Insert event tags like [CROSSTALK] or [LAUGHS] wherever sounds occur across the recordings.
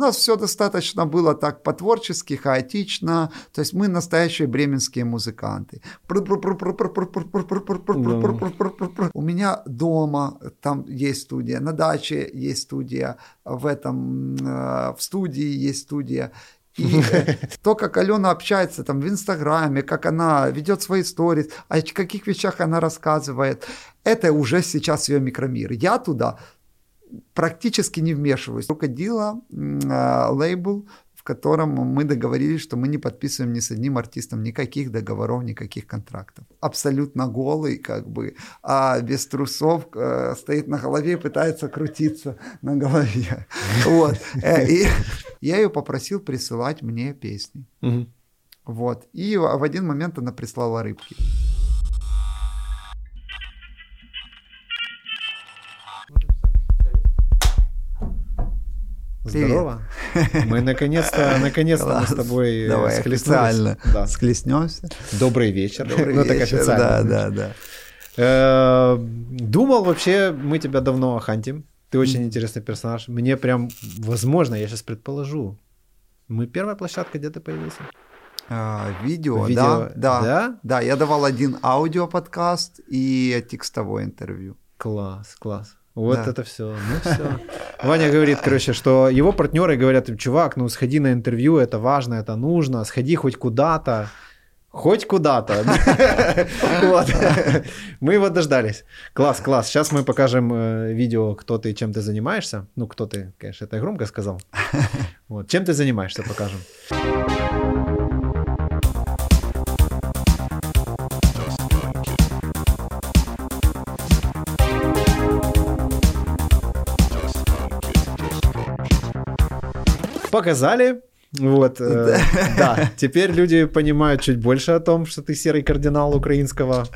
нас все достаточно было так по-творчески, хаотично. То есть мы настоящие бременские музыканты. У меня дома там есть студия, на даче есть студия, в этом в студии есть студия. И то, как Алена общается там в Инстаграме, как она ведет свои истории, о каких вещах она рассказывает, это уже сейчас ее микромир. Я туда практически не вмешиваюсь. Руководила э, лейбл, в котором мы договорились, что мы не подписываем ни с одним артистом никаких договоров, никаких контрактов. Абсолютно голый, как бы, а без трусов э, стоит на голове и пытается крутиться на голове. [LAUGHS] Вот. Э, и я ее попросил присылать мне песни. Вот. И в один момент она прислала рыбки. Здорово. Мы наконец-то, наконец-то мы с тобой Давай официально да. схлестнемся. Добрый вечер. Добрый ну, вечер. Так. Да, да, да. Э, думал вообще, мы тебя давно хантим. Ты очень интересный персонаж. Мне прям, возможно, я сейчас предположу, мы первая площадка, где ты появился? А, видео, видео, да, да, да. Да, я давал один аудиоподкаст и текстовое интервью. Класс, класс. Вот да. это все. Ну [LAUGHS] все. Ваня говорит, короче, что его партнеры говорят, чувак, ну сходи на интервью, это важно, это нужно, сходи хоть куда-то. Хоть куда-то. [LAUGHS] Мы его дождались. Класс, класс. Сейчас мы покажем э, видео, кто ты, чем ты занимаешься. Ну, кто ты, конечно, это я громко сказал. [LAUGHS] Вот. Чем ты занимаешься, покажем. Показали. Вот, э, да, теперь люди понимают чуть больше о том, что ты серый кардинал украинского.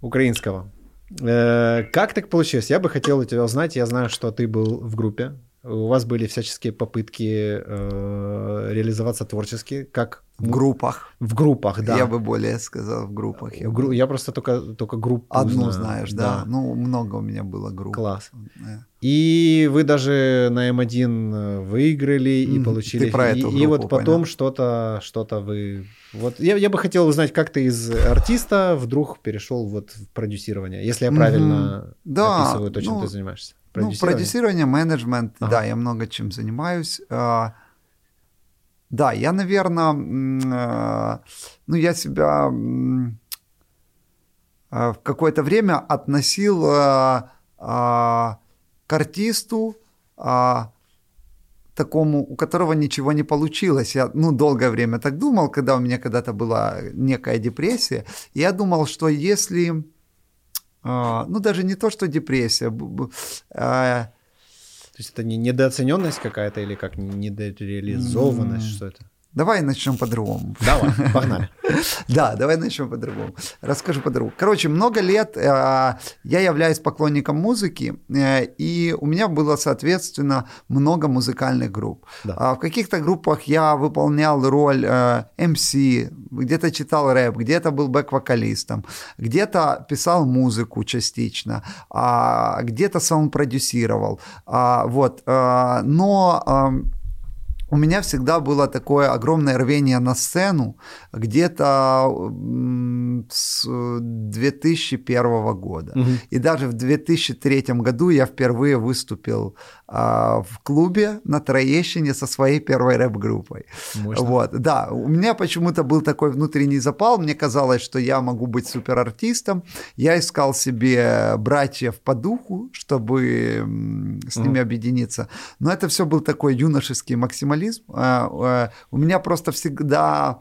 Украинского. Э, как так получилось? Я бы хотел у тебя узнать. Я знаю, что ты был в группе. У вас были всяческие попытки э, реализоваться творчески, как в группах. В группах, да. Я бы более сказал в группах. Я, в я просто только, только группу Одну знаю. знаешь, да. да. Ну, много у меня было групп. Класс. Да. И вы даже на М1 э, выиграли и mm, получили... Ты про эту и, и вот потом что-то что вы... Вот я, я бы хотел узнать, как ты из артиста вдруг перешел вот в продюсирование, если я правильно mm-hmm. да, описываю то, чем ну, ты занимаешься. Продюсирование? Ну, продюсирование, менеджмент, ага. да, я много чем занимаюсь. А, да, я, наверное, э, ну, я себя э, в какое-то время относил к артисту, такому, у которого ничего не получилось. Я, ну, долгое время так думал, когда у меня когда-то была некая депрессия. Я думал, что если, ну, даже не то, что депрессия, то есть это не недооцененность какая-то или как недореализованность, mm. что это? Давай начнем по-другому. Давай, погнали. [LAUGHS] Да, давай начнем по-другому. Расскажу по-другому. Короче, много лет э, я являюсь поклонником музыки, э, и у меня было, соответственно, много музыкальных групп. А в каких-то группах я выполнял роль э, MC, где-то читал рэп, где-то был бэк-вокалистом, где-то писал музыку частично, а где-то саунд-продюсировал. А, вот. Но у меня всегда было такое огромное рвение на сцену где-то с 2001 года. Угу. И даже в 2003 году я впервые выступил в клубе на Троещине со своей первой рэп-группой. Вот, да, у меня почему-то был такой внутренний запал, мне казалось, что я могу быть суперартистом, я искал себе братьев по духу, чтобы с ними mm. объединиться, но это все был такой юношеский максимализм. А, а, у меня просто всегда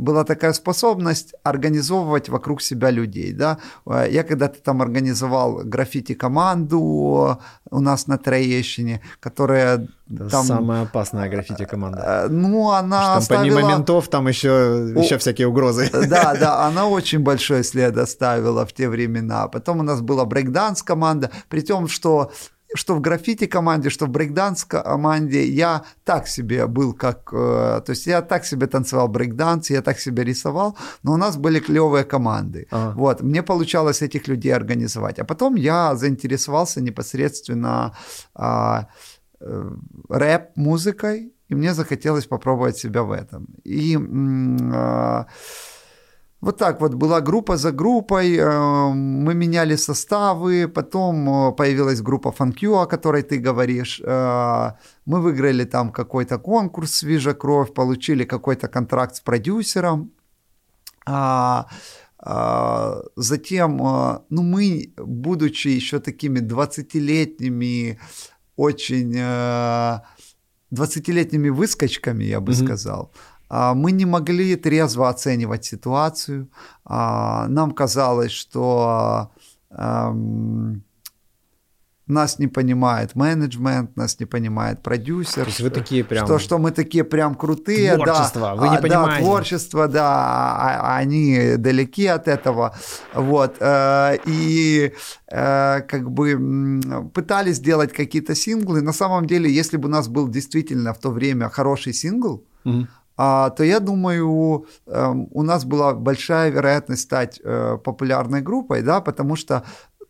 была такая способность организовывать вокруг себя людей. Да? Я когда-то там организовал граффити-команду у нас на Троещине, которая это там... Самая опасная граффити-команда. Э, ну, она там оставила... помимо ментов там еще, еще всякие угрозы. Да, да, [LAUGHS] она очень большой след оставила в те времена. Потом у нас была брейкданс команда, при том, что что в граффити команде, что в брейкданс команде я так себе был, как... Э, то есть я так себе танцевал брейкданс, я так себе рисовал, но у нас были клевые команды. Ага. Вот, мне получалось этих людей организовать. А потом я заинтересовался непосредственно... А, э, рэп-музыкой, и мне захотелось попробовать себя в этом. И э, вот так вот была группа за группой, э, мы меняли составы, потом э, появилась группа FunQ, о которой ты говоришь. Э, мы выиграли там какой-то конкурс «Свежая кровь», получили какой-то контракт с продюсером. А, а, затем, ну мы, будучи еще такими 20-летними, очень 20-летними выскочками, я бы mm-hmm. сказал, мы не могли трезво оценивать ситуацию. А, нам казалось, что нас не понимает менеджмент, нас не понимает продюсер. То есть вы такие прям... Что, что мы такие прям крутые. Творчество, да, вы не а, понимаете. Да, творчество, да, а, они далеки от этого. Вот. Э, и э, как бы пытались сделать какие-то синглы. На самом деле, если бы у нас был действительно в то время хороший сингл, угу то я думаю, эм, у нас была большая вероятность стать э, популярной группой, да, потому что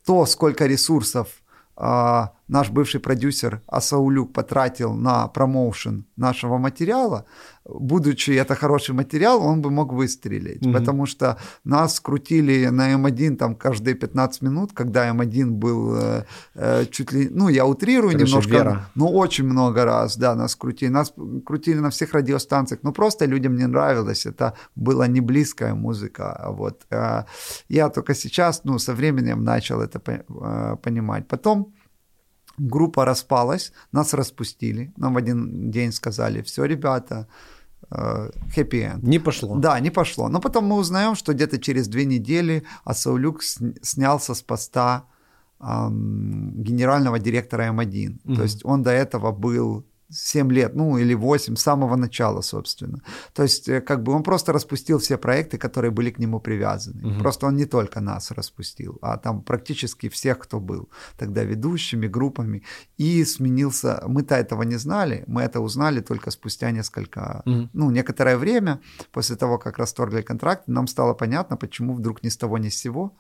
то, сколько ресурсов а, наш бывший продюсер Асаулюк потратил на промоушен нашего материала, будучи это хороший материал, он бы мог выстрелить, mm-hmm. потому что нас крутили на М1 там каждые 15 минут, когда М1 был э, э, чуть ли, ну я утрирую Короче, немножко, вера. но очень много раз, да, нас крутили, нас крутили на всех радиостанциях, но просто людям не нравилось, это была не близкая музыка, вот. Э, я только сейчас, ну, со временем начал это э, понимать. Потом группа распалась, нас распустили, нам в один день сказали, все, ребята, хэппи uh, Не пошло. Да, не пошло. Но потом мы узнаем, что где-то через две недели Асаулюк снялся с поста эм, генерального директора М1. Угу. То есть он до этого был 7 лет, ну или 8, с самого начала, собственно. То есть, э, как бы он просто распустил все проекты, которые были к нему привязаны. Угу. Просто он не только нас распустил, а там практически всех, кто был тогда ведущими, группами. И сменился, мы-то этого не знали, мы это узнали только спустя несколько, угу. ну, некоторое время, после того, как расторгли контракт, нам стало понятно, почему вдруг ни с того ни с сего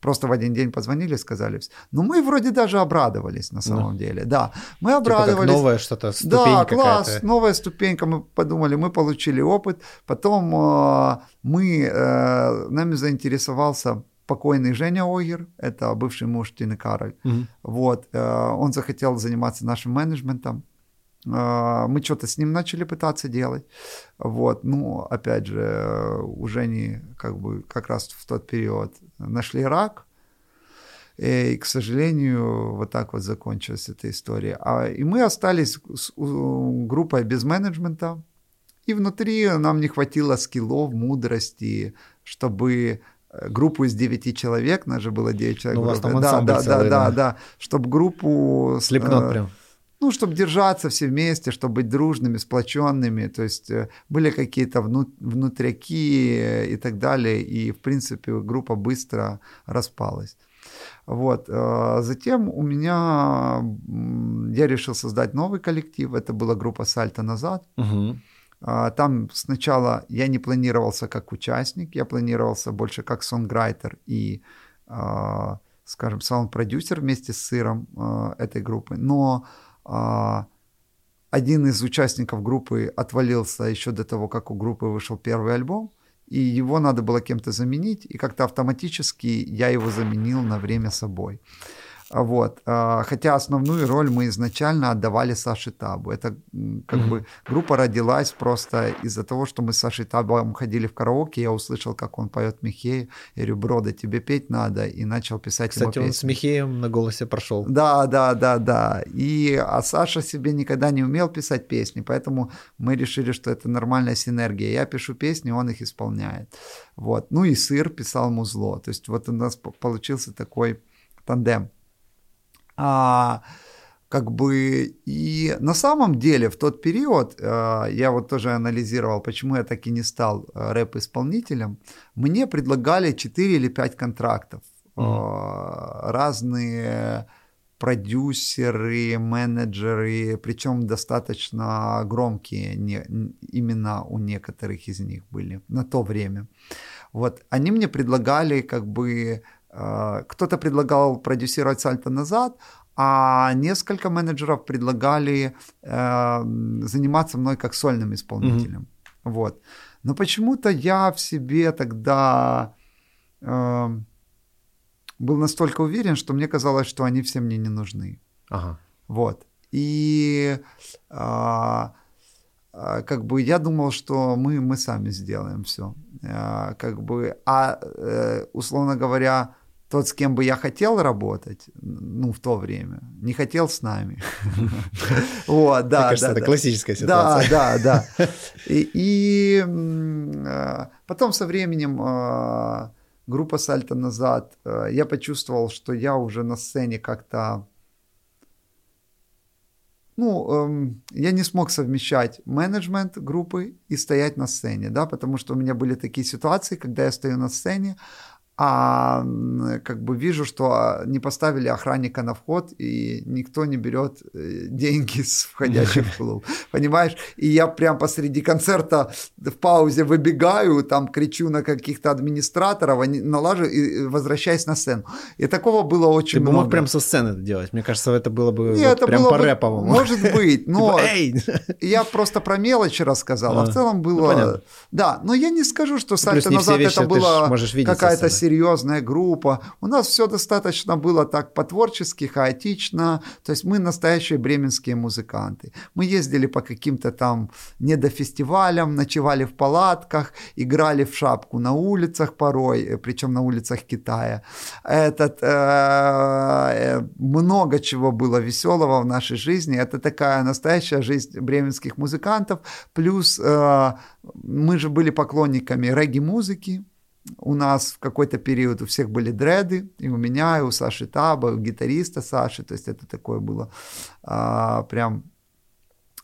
Просто в один день позвонили сказали. Ну, мы вроде даже обрадовались на самом ну, деле. Да, мы обрадовались. Типа как новая что-то, ступень Да, класс, новая ступенька. Мы подумали, мы получили опыт. Потом э, мы, э, нами заинтересовался покойный Женя Огер, это бывший муж Тины Кароль. Угу. Вот, э, он захотел заниматься нашим менеджментом. Э, мы что-то с ним начали пытаться делать. Вот, ну, опять же, у Жени как бы как раз в тот период нашли рак, и, к сожалению, вот так вот закончилась эта история. А, и мы остались с группой без менеджмента, и внутри нам не хватило скиллов, мудрости, чтобы э, группу из 9 человек, нас же было 9 человек. Ну, у вас там да, да, да, да, да, чтобы группу... Слепнот э, прям ну, чтобы держаться все вместе, чтобы быть дружными, сплоченными. То есть э, были какие-то внутряки э, и так далее. И, в принципе, группа быстро распалась. Вот. Э, затем у меня... Я решил создать новый коллектив. Это была группа «Сальто назад». Угу. Там сначала я не планировался как участник, я планировался больше как сонграйтер и, скажем, саунд-продюсер вместе с сыром этой группы. Но а, один из участников группы отвалился еще до того, как у группы вышел первый альбом, и его надо было кем-то заменить, и как-то автоматически я его заменил на время собой. Вот. А, хотя основную роль мы изначально отдавали Саше Табу. Это как mm-hmm. бы группа родилась просто из-за того, что мы с Сашей Табом ходили в караоке, я услышал, как он поет Михея. Я говорю, брода, тебе петь надо, и начал писать Кстати, он с Михеем на голосе прошел. Да, да, да, да. И, а Саша себе никогда не умел писать песни, поэтому мы решили, что это нормальная синергия. Я пишу песни, он их исполняет. Вот. Ну и Сыр писал музло. То есть вот у нас получился такой тандем. А, как бы и на самом деле в тот период э, я вот тоже анализировал, почему я так и не стал э, рэп-исполнителем. Мне предлагали 4 или 5 контрактов. Mm-hmm. разные продюсеры, менеджеры, причем достаточно громкие не, имена у некоторых из них были на то время. Вот, они мне предлагали как бы а, кто-то предлагал продюсировать сальто назад, а несколько менеджеров предлагали э, заниматься мной как сольным исполнителем. Mm-hmm. Вот. Но почему-то я в себе тогда э, был настолько уверен, что мне казалось, что они все мне не нужны. Ага. Вот. И э, как бы я думал, что мы, мы сами сделаем все. Как бы, а э, условно говоря, тот, с кем бы я хотел работать, ну, в то время, не хотел с нами. [LAUGHS] Вот, да. Кажется, это классическая ситуация. Да, да, да. [LAUGHS] И а, потом со временем а, группа «Сальто назад», а, я почувствовал, что я уже на сцене как-то ну, эм, я не смог совмещать менеджмент группы и стоять на сцене, да, потому что у меня были такие ситуации, когда я стою на сцене, а как бы вижу, что не поставили охранника на вход, и никто не берет э, деньги с входящих в [LAUGHS] клуб. Понимаешь? И я прям посреди концерта в паузе выбегаю, там кричу на каких-то администраторов, они налажу и возвращаюсь на сцену. И такого было очень Ты много. Ты мог прям со сцены это делать. Мне кажется, это было бы Нет, вот это прям по-рэповому. Может [LAUGHS] быть, но типа, [LAUGHS] я просто про мелочи рассказал, а в целом было... Ну, да, но я не скажу, что сальто назад это была какая-то серьезная группа. У нас все достаточно было так по-творчески, хаотично. То есть мы настоящие бременские музыканты. Мы ездили по каким-то там недофестивалям, ночевали в палатках, играли в шапку на улицах порой, э, причем на улицах Китая. Этот, э, э, много чего было веселого в нашей жизни. Это такая настоящая жизнь бременских музыкантов. Плюс мы же были поклонниками регги-музыки у нас в какой-то период у всех были дреды, и у меня, и у Саши Таба, и у гитариста Саши, то есть это такое было а, прям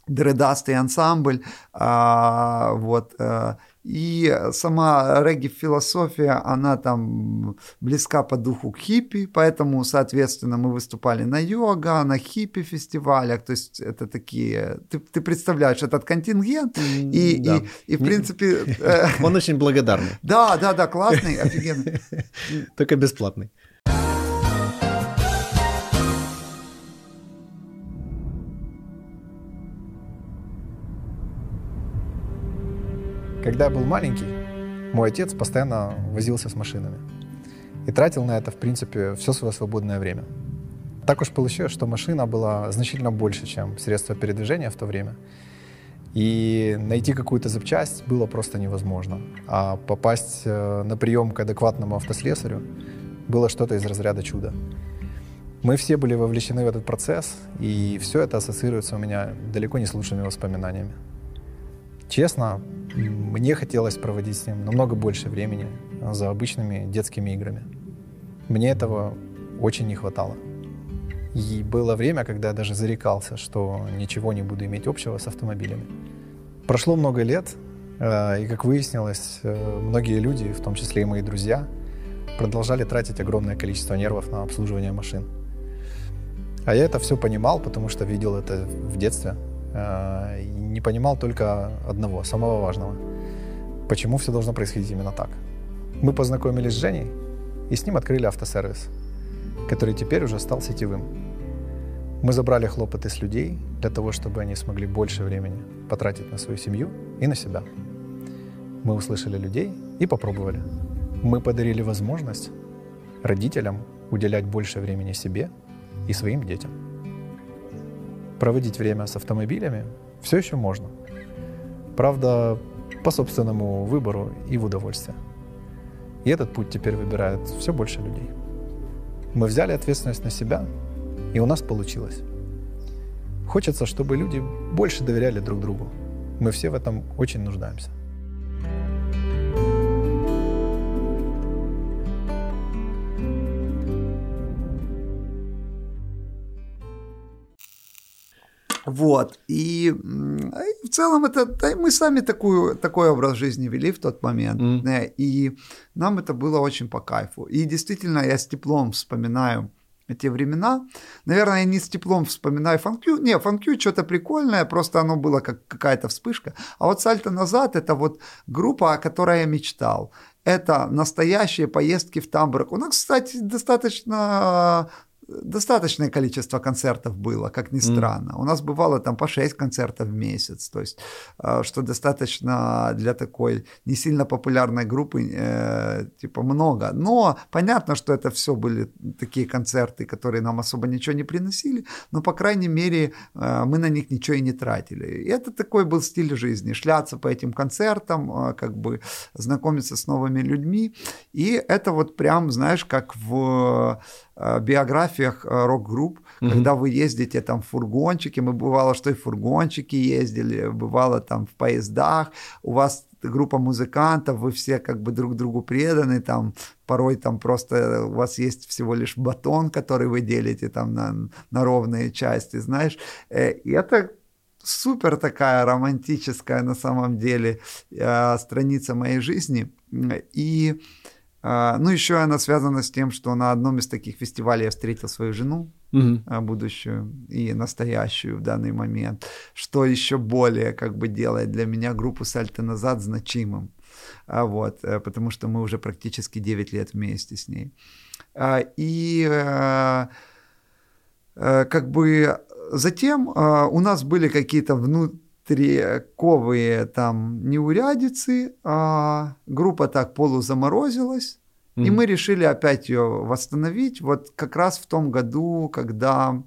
дредастый ансамбль, а, вот, а, и сама регги-философия, она там близка по духу к хиппи, поэтому, соответственно, мы выступали на йога, на хиппи-фестивалях, то есть это такие... Ты, ты представляешь этот контингент, и, да. и, и в принципе... [LAUGHS] Э, Он очень благодарный. [LAUGHS] Да, да, да, классный, офигенный. [LAUGHS] Только бесплатный. Когда был маленький, мой отец постоянно возился с машинами и тратил на это, в принципе, все свое свободное время. Так уж получилось, что машина была значительно больше, чем средство передвижения в то время. И найти какую-то запчасть было просто невозможно. А попасть э, на прием к адекватному автослесарю было что-то из разряда чуда. Мы все были вовлечены в этот процесс, и все это ассоциируется у меня далеко не с лучшими воспоминаниями. Честно, мне хотелось проводить с ним намного больше времени за обычными детскими играми. Мне этого очень не хватало. И было время, когда я даже зарекался, что ничего не буду иметь общего с автомобилями. Прошло много лет, э, и, как выяснилось, э, многие люди, в том числе и мои друзья, продолжали тратить огромное количество нервов на обслуживание машин. А я это все понимал, потому что видел это в детстве, не понимал только одного, самого важного. Почему все должно происходить именно так? Мы познакомились с Женей и с ним открыли автосервис, который теперь уже стал сетевым. Мы забрали хлопоты с людей для того, чтобы они смогли больше времени потратить на свою семью и на себя. Мы услышали людей и попробовали. Мы подарили возможность родителям уделять больше времени себе и своим детям проводить время с автомобилями все еще можно. Правда, по собственному выбору и в удовольствие. И этот путь теперь выбирает все больше людей. Мы взяли ответственность на себя, и у нас получилось. Хочется, чтобы люди больше доверяли друг другу. Мы все в этом очень нуждаемся. Вот. И, и в целом это да, мы сами такую, такой образ жизни вели в тот момент. Mm. И нам это было очень по кайфу. И действительно, я с теплом вспоминаю те времена. Наверное, я не с теплом вспоминаю фанкю. Не, фанкю что-то прикольное, просто оно было как какая-то вспышка. А вот сальто назад это вот группа, о которой я мечтал. Это настоящие поездки в Тамбург. У нас, кстати, достаточно достаточное количество концертов было, как ни странно. Mm. У нас бывало там по 6 концертов в месяц, то есть, э, что достаточно для такой не сильно популярной группы, э, типа много. Но понятно, что это все были такие концерты, которые нам особо ничего не приносили, но, по крайней мере, э, мы на них ничего и не тратили. И это такой был стиль жизни, шляться по этим концертам, э, как бы знакомиться с новыми людьми. И это вот прям, знаешь, как в биографиях э, рок-групп, mm-hmm. когда вы ездите там в фургончике, мы бывало, что и в фургончике ездили, бывало там в поездах, у вас группа музыкантов, вы все как бы друг другу преданы, там порой там просто у вас есть всего лишь батон, который вы делите там на, на ровные части, знаешь, э, и это супер такая романтическая на самом деле страница моей жизни, и а, ну, еще она связана с тем, что на одном из таких фестивалей я встретил свою жену, угу. будущую и настоящую в данный момент, что еще более как бы делает для меня группу «Сальто назад» значимым. А вот, э, потому что мы уже практически 9 лет вместе с ней. А, и э, э, как бы затем у нас были какие-то внутриковые там неурядицы, а группа так полузаморозилась, mm-hmm. и мы решили опять ее восстановить вот как раз в том году, когда...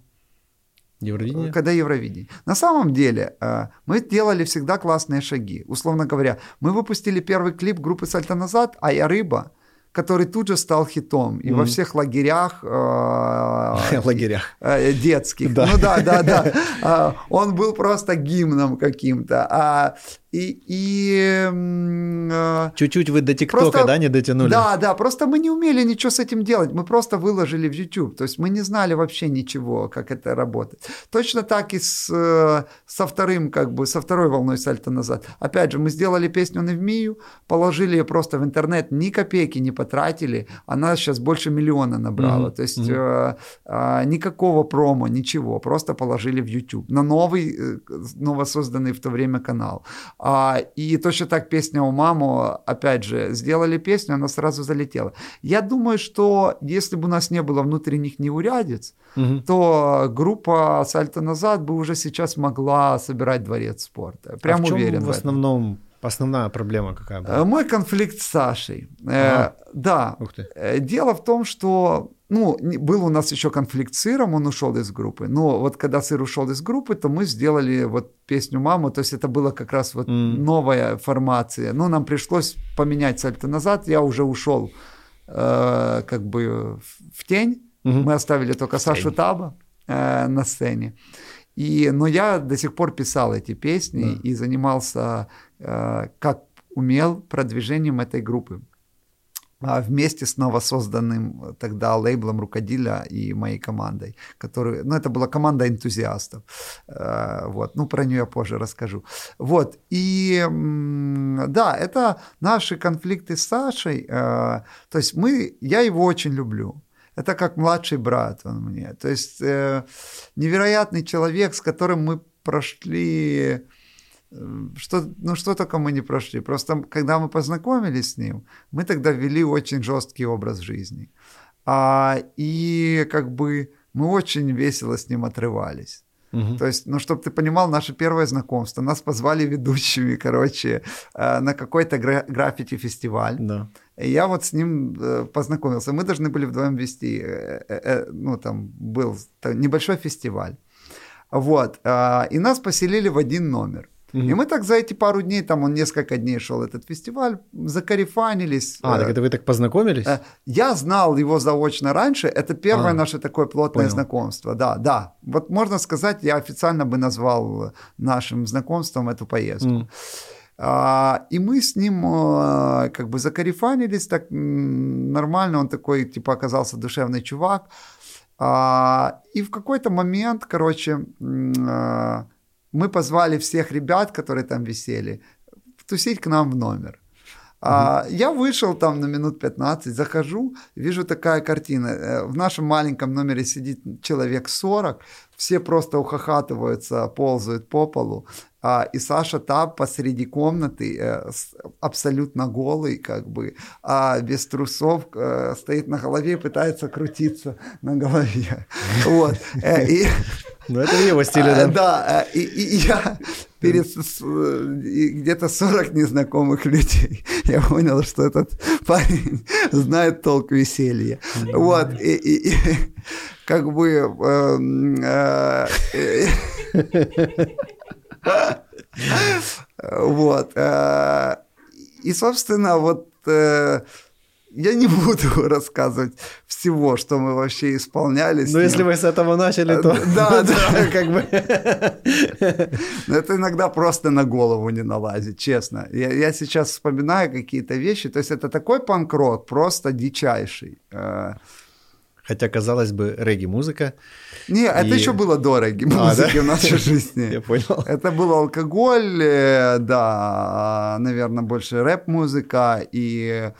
Евровидение? Когда Евровидение. На самом деле э, мы делали всегда классные шаги. Условно говоря, мы выпустили первый клип группы «Сальто назад», «А я рыба», который тут же стал хитом. И mm-hmm. во всех лагерях... Э, [LAUGHS] лагерях. Э, детских. Ну да, да, да. Э, [LAUGHS] он был просто гимном каким-то. А и, и э, чуть-чуть вы до ТикТока, да, не дотянули? Да, да, просто мы не умели ничего с этим делать, мы просто выложили в YouTube, то есть мы не знали вообще ничего, как это работает. Точно так и с, э, со вторым, как бы, со второй волной сальто назад. Опять же, мы сделали песню «Невмию», положили ее просто в интернет, ни копейки не потратили, она сейчас больше миллиона набрала, mm-hmm. то есть mm-hmm. э, э, никакого промо, ничего, просто положили в YouTube на новый, э, новосозданный в то время канал. А, и точно так песня у маму, опять же, сделали песню, она сразу залетела. Я думаю, что если бы у нас не было внутренних неурядиц, угу. то группа «Сальто назад» бы уже сейчас могла собирать дворец спорта. Прям а в чем уверен в, в основном Основная проблема какая была? Э, мой конфликт с Сашей. Э, ага. Да. Ух ты. Э, дело в том, что ну, был у нас еще конфликт с Сыром, он ушел из группы. Но вот когда Сыр ушел из группы, то мы сделали вот песню «Мама», то есть это была как раз вот mm. новая формация. Ну, нам пришлось поменять сальто назад, я уже ушел э, как бы в тень. Mm-hmm. Мы оставили только Сашу Таба э, на сцене. И, но я до сих пор писал эти песни да. и занимался, э, как умел, продвижением этой группы. А вместе с новосозданным тогда лейблом Рукодиля и моей командой, который, ну, это была команда энтузиастов, э, вот, ну, про нее я позже расскажу. Вот, и да, это наши конфликты с Сашей, э, то есть мы, я его очень люблю, это как младший брат он мне. То есть э, невероятный человек, с которым мы прошли э, что, ну что только мы не прошли. Просто когда мы познакомились с ним, мы тогда вели очень жесткий образ жизни. А, и как бы мы очень весело с ним отрывались. Угу. То есть, ну, чтобы ты понимал, наше первое знакомство, нас позвали ведущими, [LAUGHS] короче, э, на какой-то гра- граффити-фестиваль. Да. И я вот с ним э, познакомился. Мы должны были вдвоем вести, э, ну, там был небольшой фестиваль. Вот. И нас поселили в один номер. И мы так за эти пару дней, там он несколько дней шел этот фестиваль, закарифанились. А, так это вы так познакомились? Э, я знал его заочно раньше, это первое а, наше такое плотное понял. знакомство, да, да. Вот можно сказать, я официально бы назвал нашим знакомством эту поездку. Mm. И мы с ним а, как бы закарифанились так нормально, он такой, типа, оказался душевный чувак. А, и в какой-то момент, короче, а, мы позвали всех ребят, которые там висели, тусить к нам в номер. А, я вышел там на минут 15, захожу, вижу такая картина. Э, в нашем маленьком номере сидит человек 40, все просто ухахатываются, ползают по полу. А, и Саша там посреди комнаты э, абсолютно голый, как бы, а без трусов э, стоит на голове и пытается крутиться на голове. [LAUGHS] Вот. Э, и, [LAUGHS] ну, это в его стиле, да? Да, и, и я перед где-то 40 незнакомых людей [LAUGHS] я понял, что этот парень знает толк веселья. Вот, и, и, и как бы... Э, э, вот. Э, и, собственно, вот э, я не буду [LAUGHS] рассказывать всего, что мы вообще исполняли. Ну, если мы с этого начали, то... Да, [LAUGHS] да, как бы... Но это иногда просто на голову не налазит, честно. Я, я сейчас вспоминаю какие-то вещи, то есть это такой панк-рок, просто дичайший. Хотя, казалось бы, регги-музыка. Не, и... это еще было до регги-музыки а, да? в нашей [LAUGHS] жизни. Я понял. Это был алкоголь, э, да, наверное, больше рэп-музыка, и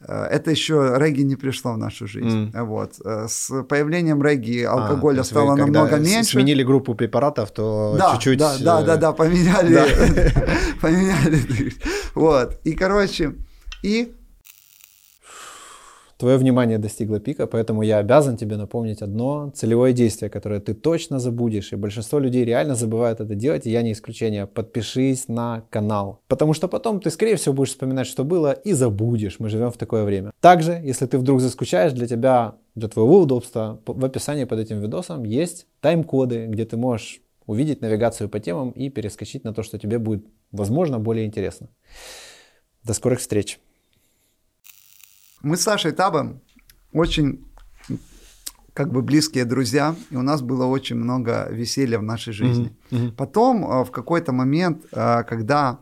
э, это еще регги не пришло в нашу жизнь. Mm. Вот. Э, с появлением регги а, алкоголя а, стало вы, намного меньше. сменили группу препаратов, то да, чуть-чуть... Да, да, да, да, поменяли. [LAUGHS] поменяли. [LAUGHS] Вот. И, короче, и Твое внимание достигло пика, поэтому я обязан тебе напомнить одно целевое действие, которое ты точно забудешь, и большинство людей реально забывают это делать, и я не исключение. Подпишись на канал, потому что потом ты, скорее всего, будешь вспоминать, что было, и забудешь. Мы живем в такое время. Также, если ты вдруг заскучаешь, для тебя, для твоего удобства, в описании под этим видосом есть тайм-коды, где ты можешь увидеть навигацию по темам и перескочить на то, что тебе будет, возможно, более интересно. До скорых встреч! Мы с Сашей Табом очень как бы близкие друзья, и у нас было очень много веселья в нашей жизни. Mm-hmm. Mm-hmm. Потом э, в какой-то момент, э, когда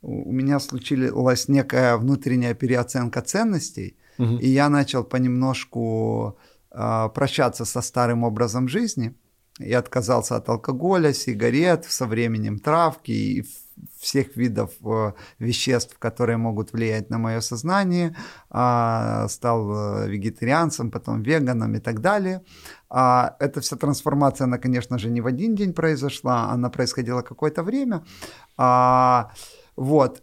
у меня случилась некая внутренняя переоценка ценностей, mm-hmm. и я начал понемножку э, прощаться со старым образом жизни, и отказался от алкоголя, сигарет, со временем травки и всех видов э, веществ, которые могут влиять на мое сознание, а, стал э, вегетарианцем, потом веганом и так далее. А, эта вся трансформация, она, конечно же, не в один день произошла, она происходила какое-то время. А, вот.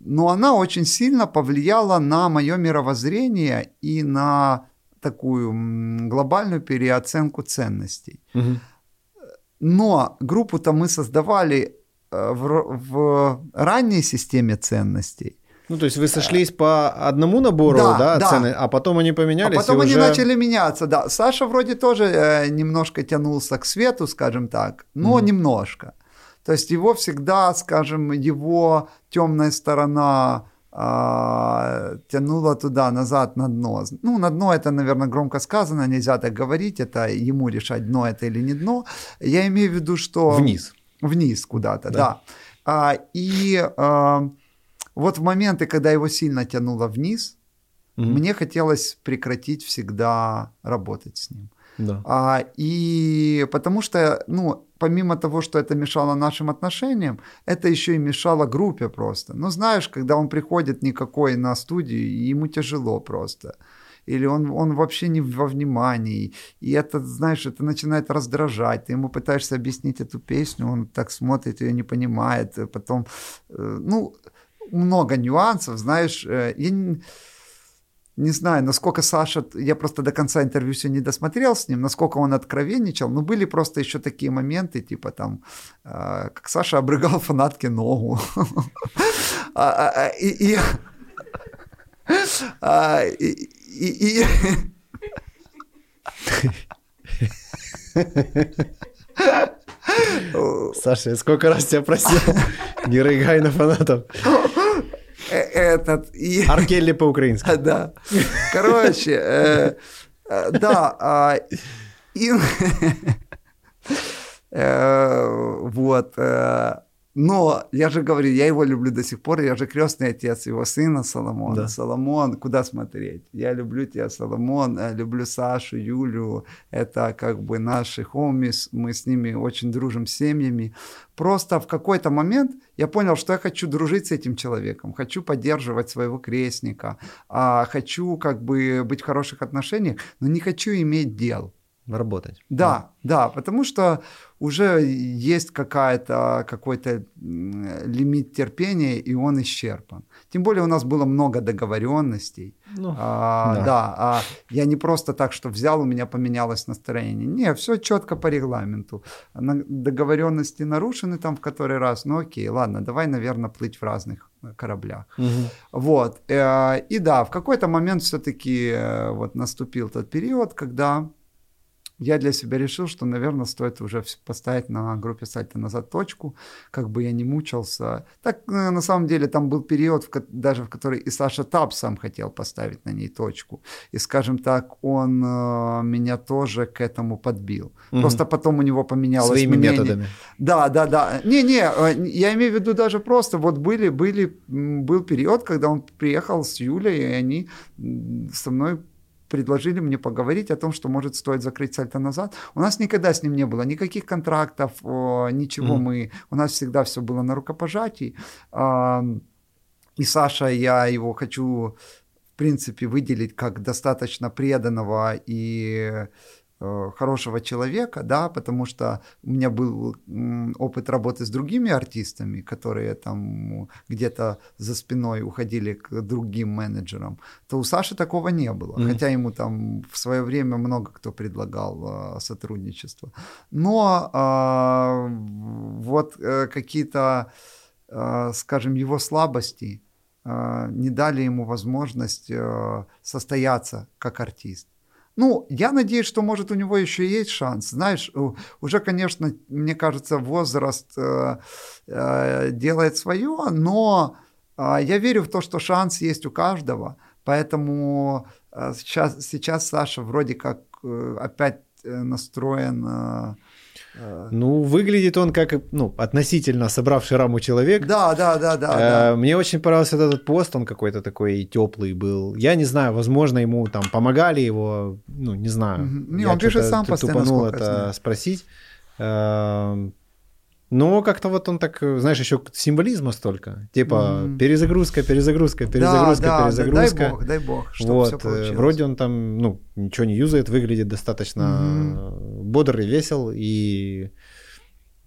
Но она очень сильно повлияла на мое мировоззрение и на такую глобальную переоценку ценностей. Угу. Но группу-то мы создавали в, в ранней системе ценностей. Ну, то есть вы сошлись по одному набору, да, да, да. цены, а потом они поменялись. А потом они уже... начали меняться, да. Саша вроде тоже э, немножко тянулся к свету, скажем так, но угу. немножко. То есть его всегда, скажем, его темная сторона а, тянула туда, назад, на дно. Ну, на дно это, наверное, громко сказано, нельзя так говорить, это ему решать, дно это или не дно. Я имею в виду, что... Вниз вниз куда-то, да. да. А, и а, вот в моменты, когда его сильно тянуло вниз, угу. мне хотелось прекратить всегда работать с ним. Да. А, и потому что, ну, помимо того, что это мешало нашим отношениям, это еще и мешало группе просто. Ну, знаешь, когда он приходит никакой на студию, ему тяжело просто или он, он вообще не во внимании. И это, знаешь, это начинает раздражать. Ты ему пытаешься объяснить эту песню, он так смотрит, ее не понимает. Потом, э, ну, много нюансов, знаешь. Э, я не, не знаю, насколько Саша, я просто до конца интервью все не досмотрел с ним, насколько он откровенничал, но были просто еще такие моменты, типа там, э, как Саша обрыгал [LAUGHS] фанатке ногу. [LAUGHS] А, а, а, и [LAUGHS] и... и... Саша, я сколько раз тебя просил, не рыгай на фанатов. Э, этот... И... Аркелли по-украински. Да. Короче, э, э, да. А, и... Вот. Но я же говорю, я его люблю до сих пор, я же крестный отец его сына Соломона. Да. Соломон, куда смотреть? Я люблю тебя, Соломон, э, люблю Сашу, Юлю, это как бы наши хомис, мы с ними очень дружим с семьями. Просто в какой-то момент я понял, что я хочу дружить с этим человеком, хочу поддерживать своего крестника, а хочу как бы быть в хороших отношениях, но не хочу иметь дел. Работать. Да, да, да, потому что уже есть какая-то, какой-то лимит терпения, и он исчерпан. Тем более у нас было много договоренностей. Ну, а, да. да а я не просто так, что взял, у меня поменялось настроение. Не, все четко по регламенту. Договоренности нарушены там в который раз. Ну окей, ладно, давай, наверное, плыть в разных кораблях. Угу. Вот. Э, и да, в какой-то момент все-таки э, вот наступил тот период, когда я для себя решил, что, наверное, стоит уже поставить на группе сальто назад точку, как бы я не мучился. Так, э, на самом деле, там был период, даже в который и Саша Тап сам хотел поставить на ней точку. И, скажем так, он э, меня тоже к этому подбил. Угу. Просто потом у него поменялось Своими мнение. методами. Да, да, да. Не-не, э, я имею в виду даже просто, вот были, были, был период, когда он приехал с Юлей, и они со мной предложили мне поговорить о том, что может стоит закрыть сальто назад. У нас никогда с ним не было никаких контрактов, ничего mm-hmm. мы, у нас всегда все было на рукопожатии. И Саша, я его хочу, в принципе, выделить как достаточно преданного и хорошего человека, да, потому что у меня был опыт работы с другими артистами, которые там где-то за спиной уходили к другим менеджерам, то у Саши такого не было, mm-hmm. хотя ему там в свое время много кто предлагал э, сотрудничество. Но э, вот э, какие-то, э, скажем, его слабости э, не дали ему возможность э, состояться как артист. Ну, я надеюсь, что, может, у него еще есть шанс. Знаешь, уже, конечно, мне кажется, возраст э, э, делает свое, но э, я верю в то, что шанс есть у каждого. Поэтому э, сейчас, сейчас Саша вроде как э, опять э, настроен... Э, ну, выглядит он как, ну, относительно собравший раму человек. Да, да, да, да. Э, да. Мне очень понравился этот пост, он какой-то такой теплый был. Я не знаю, возможно, ему там помогали его, ну, не знаю. Не, он пишет сам постоянно. тупанул это спросить. Эм, но как-то вот он так, знаешь, еще символизма столько. Типа mm. перезагрузка, перезагрузка, перезагрузка, да, перезагрузка. Да, дай бог, дай бог, чтобы вот, все э, получилось. Вроде он там, ну, ничего не юзает, выглядит достаточно mm-hmm. Бодр и весел, и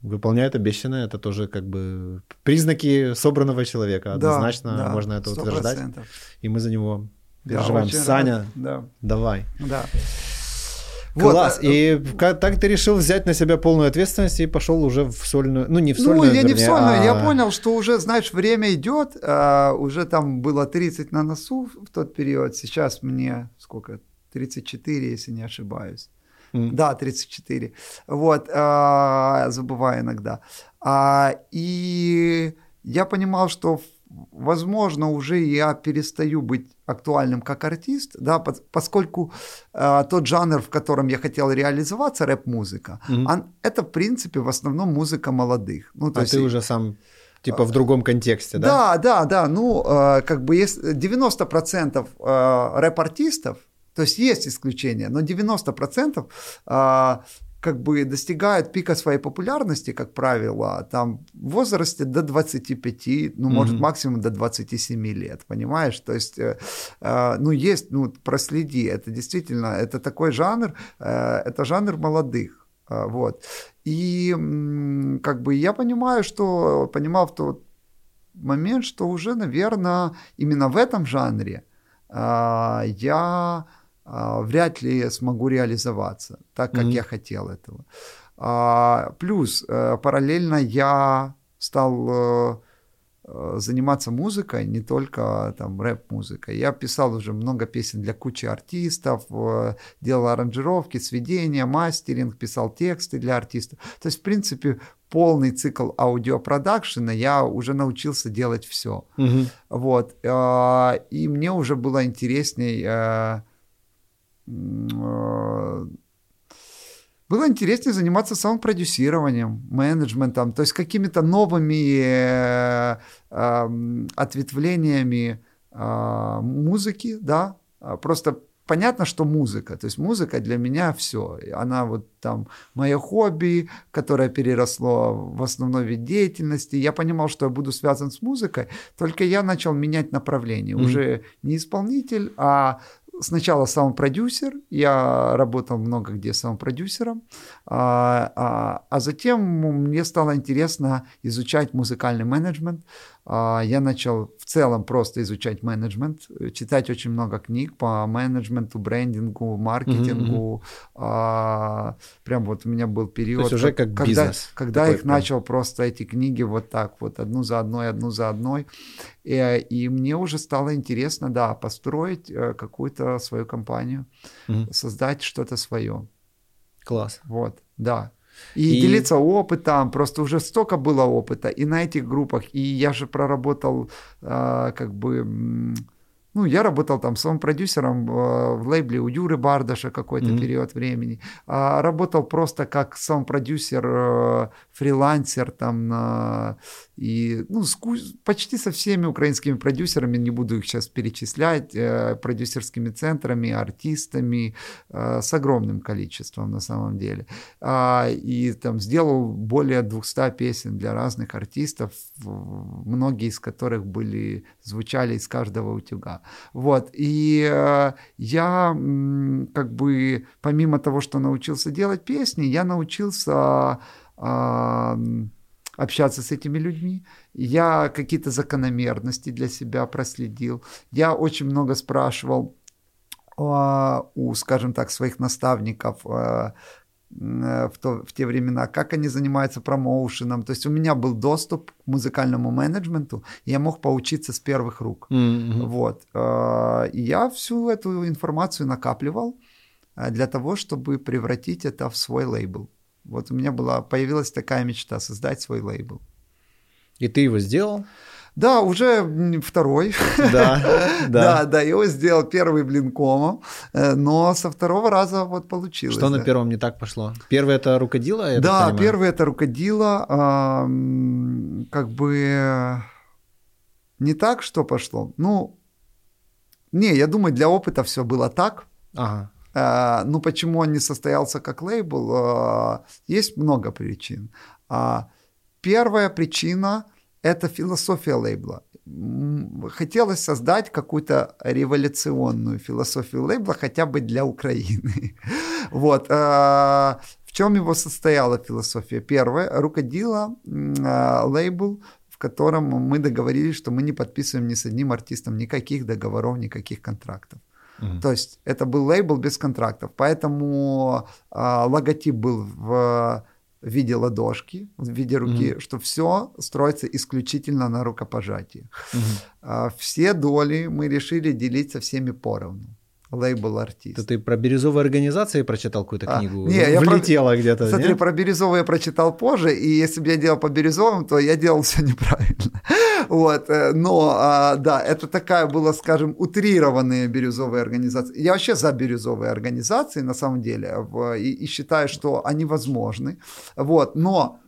выполняет обещанное. Это тоже как бы признаки собранного человека. Однозначно да, да, можно это 100%. утверждать. И мы за него переживаем. Да, Саня, рад. да. давай. Да. Класс. Вот. А, и как, так ты решил взять на себя полную ответственность и пошел уже в сольную, ну не в сольную, Ну, я вернее, не в сольную, а... я понял, что уже, знаешь, время идет, а, уже там было 30 на носу в тот период, сейчас мне сколько, 34, если не ошибаюсь. Mm. Да, 34. Вот, а, забываю иногда. А, и я понимал, что возможно, уже я перестаю быть актуальным как артист, да, поскольку э, тот жанр, в котором я хотел реализоваться, рэп-музыка, mm-hmm. он, это, в принципе, в основном музыка молодых. Ну, то а есть, ты уже сам Типа в другом контексте, да? Да, да, да. Ну, э, как бы есть 90% э, рэп-артистов, то есть есть исключения, но 90% э, как бы достигают пика своей популярности, как правило, там в возрасте до 25, ну, mm-hmm. может, максимум до 27 лет, понимаешь? То есть, э, э, ну, есть, ну, проследи, это действительно, это такой жанр, э, это жанр молодых, э, вот. И как бы я понимаю, что, понимал в тот момент, что уже, наверное, именно в этом жанре э, я а, вряд ли смогу реализоваться так, как mm-hmm. я хотел этого. А, плюс э, параллельно я стал э, э, заниматься музыкой, не только там рэп-музыкой. Я писал уже много песен для кучи артистов, делал аранжировки, сведения, мастеринг, писал тексты для артистов. То есть, в принципе, полный цикл аудиопродакшена я уже научился делать все. Угу. Вот. И мне уже было интересней было интереснее заниматься саунд-продюсированием, менеджментом, то есть какими-то новыми э, э, ответвлениями э, музыки, да, просто понятно, что музыка, то есть музыка для меня все, она вот там мое хобби, которое переросло в основной вид деятельности, я понимал, что я буду связан с музыкой, только я начал менять направление, mm-hmm. уже не исполнитель, а сначала саунд-продюсер, я работал много где саунд-продюсером, а, а, а затем мне стало интересно изучать музыкальный менеджмент, я начал в целом просто изучать менеджмент, читать очень много книг по менеджменту, брендингу, маркетингу. Mm-hmm. Прям вот у меня был период, То есть уже как когда, бизнес. когда их прям. начал просто эти книги вот так вот одну за одной, одну за одной. И, и мне уже стало интересно, да, построить э, какую-то свою компанию, mm-hmm. создать что-то свое. Класс. Вот, да. И, и делиться опытом, просто уже столько было опыта и на этих группах, и я же проработал э, как бы ну, я работал там своим продюсером э, в лейбле у Юры Бардаша какой-то mm-hmm. период времени. А работал просто как сам продюсер, э, фрилансер там э, и ну, с, почти со всеми украинскими продюсерами, не буду их сейчас перечислять, э, продюсерскими центрами, артистами, э, с огромным количеством на самом деле. А, и там сделал более 200 песен для разных артистов, многие из которых были, звучали из каждого утюга. Вот. И э, я как бы помимо того, что научился делать песни, я научился э, общаться с этими людьми. Я какие-то закономерности для себя проследил. Я очень много спрашивал э, у, скажем так, своих наставников, э, Э, в, то, в те времена, как они занимаются промоушеном. То есть у меня был доступ к музыкальному менеджменту, и я мог поучиться с первых рук. Mm-hmm. Вот. Э, и я всю эту информацию накапливал для того, чтобы превратить это в свой лейбл. Вот у меня была, появилась такая мечта создать свой лейбл. И ты его сделал? Да, уже второй. [LAUGHS] Да, да. да, да, его сделал первый блин комом, э, но со второго раза вот получилось. Что да. на первом не так пошло? Первый это рукодило? Да, первый это рукодило. как бы не так, что пошло. Ну, не, я думаю, для опыта все было так. Ага. А, ну, почему он не состоялся как лейбл? А, есть много причин. А, первая причина – это философия лейбла. Хотелось создать какую-то революционную философию лейбла хотя бы для Украины. [LAUGHS] Вот. В чем его состояла философия? Первое. Руководила а, лейбл в котором мы договорились, что мы не подписываем ни с одним артистом никаких договоров, никаких контрактов. Mm-hmm. То есть это был лейбл без контрактов. Поэтому э, логотип был в в виде ладошки, в виде руки, mm-hmm. что все строится исключительно на рукопожатии. Mm-hmm. Все доли мы решили делить со всеми поровну лейбл артист. То ты про бирюзовые организации прочитал какую-то а, книгу? Не, я влетела про... где-то. Смотри, не? про бирюзовые я прочитал позже, и если бы я делал по бирюзовым, то я делал все неправильно. Вот, э, но а, да, это такая была, скажем, утрированные бирюзовые организации. Я вообще за бирюзовые организации на самом деле, и, и считаю, что они возможны. Вот, но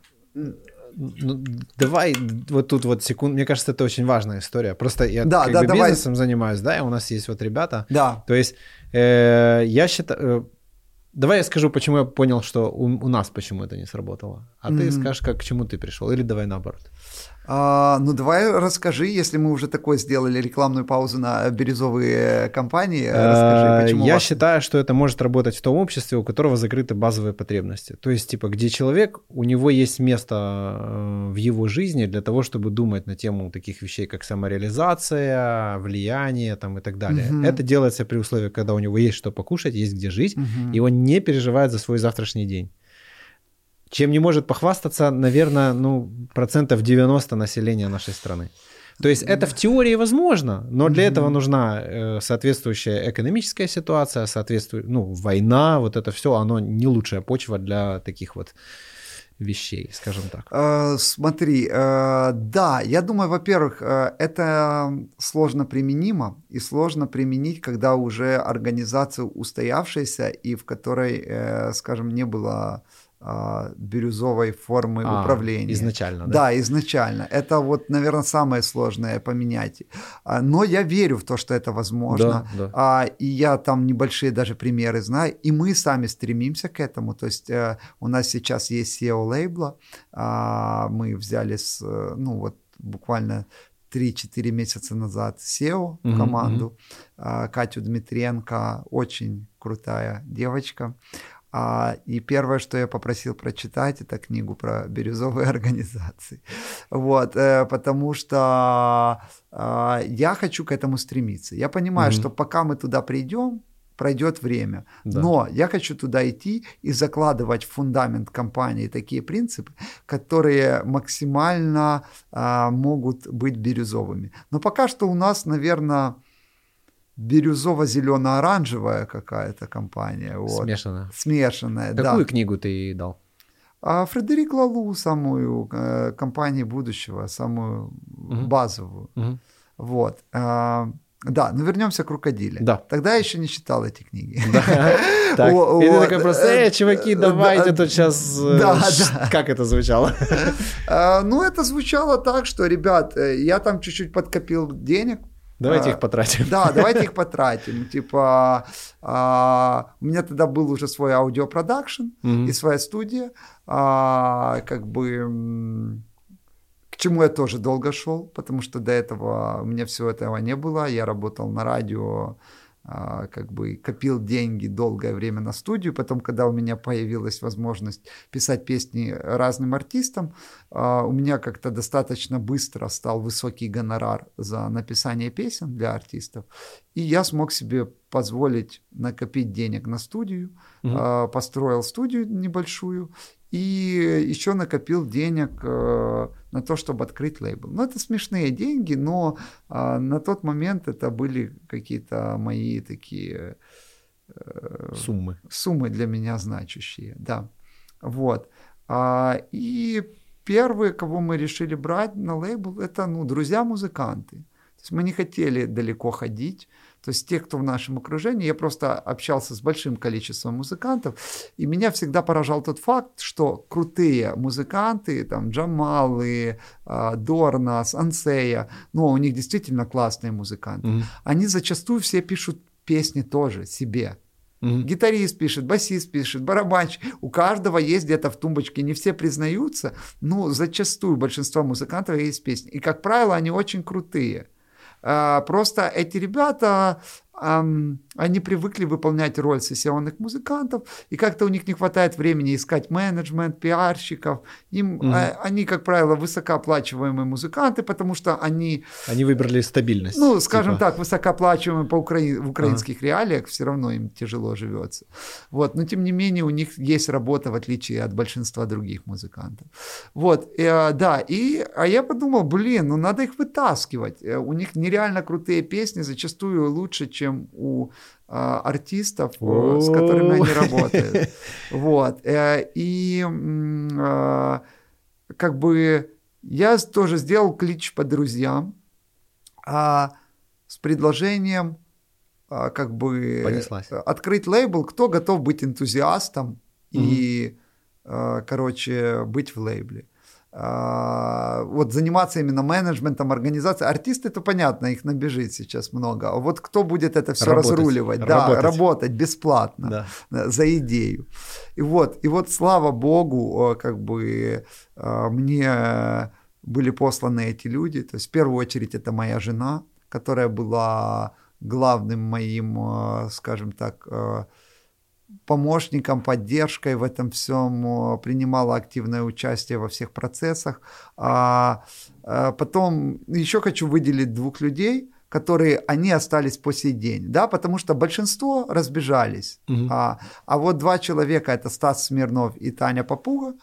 ну, давай вот тут вот секунд. Мне кажется, это очень важная история. Просто я да, как да, бы давай. бизнесом занимаюсь, да, и у нас есть вот ребята. Да. То есть э, я считаю... Э, давай я скажу, почему я понял, что у, у нас почему это не сработало. А mm-hmm. ты скажешь, как к чему ты пришел. Или давай наоборот. А, ну, давай расскажи, если мы уже такой сделали рекламную паузу на бирюзовые компании, расскажи, а, почему Я вас... считаю, что это может работать в том обществе, у которого закрыты базовые потребности. То есть, типа, где человек, у него есть место э, в его жизни для того, чтобы думать на тему таких вещей, как самореализация, влияние там, и так далее. Угу. Это делается при условии, когда у него есть что покушать, есть где жить, угу. и он не переживает за свой завтрашний день чем не может похвастаться, наверное, ну, процентов 90 населения нашей страны. То есть это в теории возможно, но для этого нужна э, соответствующая экономическая ситуация, соответствует, ну, война, вот это все, оно не лучшая почва для таких вот вещей, скажем так. Э, смотри, э, да, я думаю, во-первых, это сложно применимо и сложно применить, когда уже организация устоявшаяся и в которой, скажем, не было а, бирюзовой формы а, управления. Изначально, да? Да, изначально. Это вот, наверное, самое сложное поменять. А, но я верю в то, что это возможно. Да, да. А, и я там небольшие даже примеры знаю. И мы сами стремимся к этому. То есть э, у нас сейчас есть SEO лейбла. Мы взяли с, э, ну вот буквально 3-4 месяца назад SEO команду. Uh-huh. Катю Дмитренко, очень крутая девочка. А, и первое, что я попросил прочитать, это книгу про бирюзовые [LAUGHS] организации. Вот, э, потому что а, я хочу к этому стремиться. Я понимаю, mm-hmm. что пока мы туда придем, пройдет время. Да. Но я хочу туда идти и закладывать в фундамент компании такие принципы, которые максимально а, могут быть бирюзовыми. Но пока что у нас, наверное, бирюзово-зелено-оранжевая какая-то компания. Вот. Смешанная. Смешанная, Какую да. книгу ты ей дал? А Фредерик Лалу, самую э, компанию будущего, самую угу. базовую. Угу. Вот. А, да, но вернемся к крокодиле. Да. Тогда я еще не читал эти книги. Да. [LAUGHS] И ты такой просто, э, чуваки, давайте тут сейчас... Э, да, да. Как это звучало? [LAUGHS] А, ну, это звучало так, что, ребят, э, я там чуть-чуть подкопил денег, Давайте их потратим. Да, давайте их [LAUGHS] потратим. Типа, а, у меня тогда был уже свой аудиопродакшн mm-hmm. и своя студия. А, как бы к чему я тоже долго шел, потому что до этого у меня всего этого не было. Я работал на радио а, как бы копил деньги долгое время на студию. Потом, когда у меня появилась возможность писать песни разным артистам, а, у меня как-то достаточно быстро стал высокий гонорар за написание песен для артистов. И я смог себе позволить накопить денег на студию, mm-hmm. построил студию небольшую и еще накопил денег э, на то, чтобы открыть лейбл. Ну, это смешные деньги, но а, на тот момент это были какие-то мои такие э, суммы. Суммы для меня значащие, да. Вот. А, и первые, кого мы решили брать на лейбл, это ну, друзья-музыканты. То есть мы не хотели далеко ходить, то есть те, кто в нашем окружении, я просто общался с большим количеством музыкантов, и меня всегда поражал тот факт, что крутые музыканты, там Джамалы, а, Дорнас, Ансея, ну, у них действительно классные музыканты, mm-hmm. они зачастую все пишут песни тоже себе. Mm-hmm. Гитарист пишет, басист пишет, барабанщик. У каждого есть где-то в тумбочке. Не все признаются, но зачастую большинство музыкантов есть песни. И, как правило, они очень крутые. А, просто эти ребята они привыкли выполнять роль сессионных музыкантов, и как-то у них не хватает времени искать менеджмент, пиарщиков. Им, угу. они, как правило, высокооплачиваемые музыканты, потому что они... Они выбрали стабильность. Ну, скажем типа. так, высокооплачиваемые по укра... в украинских ага. реалиях, все равно им тяжело живется. Вот. Но, тем не менее, у них есть работа, в отличие от большинства других музыкантов. Вот, э, да, и, а я подумал, блин, ну надо их вытаскивать. Э, у них нереально крутые песни, зачастую лучше, чем чем у а, артистов, О-о-о. с которыми они [LAUGHS] работают. Вот. Э, и а, как бы я тоже сделал клич по друзьям а, с предложением как бы Понеслась. открыть лейбл, кто готов быть энтузиастом угу. и, короче, быть в лейбле. А, вот заниматься именно менеджментом организации. Артисты, это понятно, их набежит сейчас много. А вот кто будет это все работать, разруливать? Работать. Да, работать бесплатно да. за идею. И вот, и вот слава богу, как бы мне были посланы эти люди. То есть в первую очередь это моя жена, которая была главным моим, скажем так, помощником, поддержкой в этом всем, принимала активное участие во всех процессах. А, а потом еще хочу выделить двух людей, которые они остались по сей день, да, потому что большинство разбежались. Угу. А, а вот два человека, это Стас Смирнов и Таня Попуга,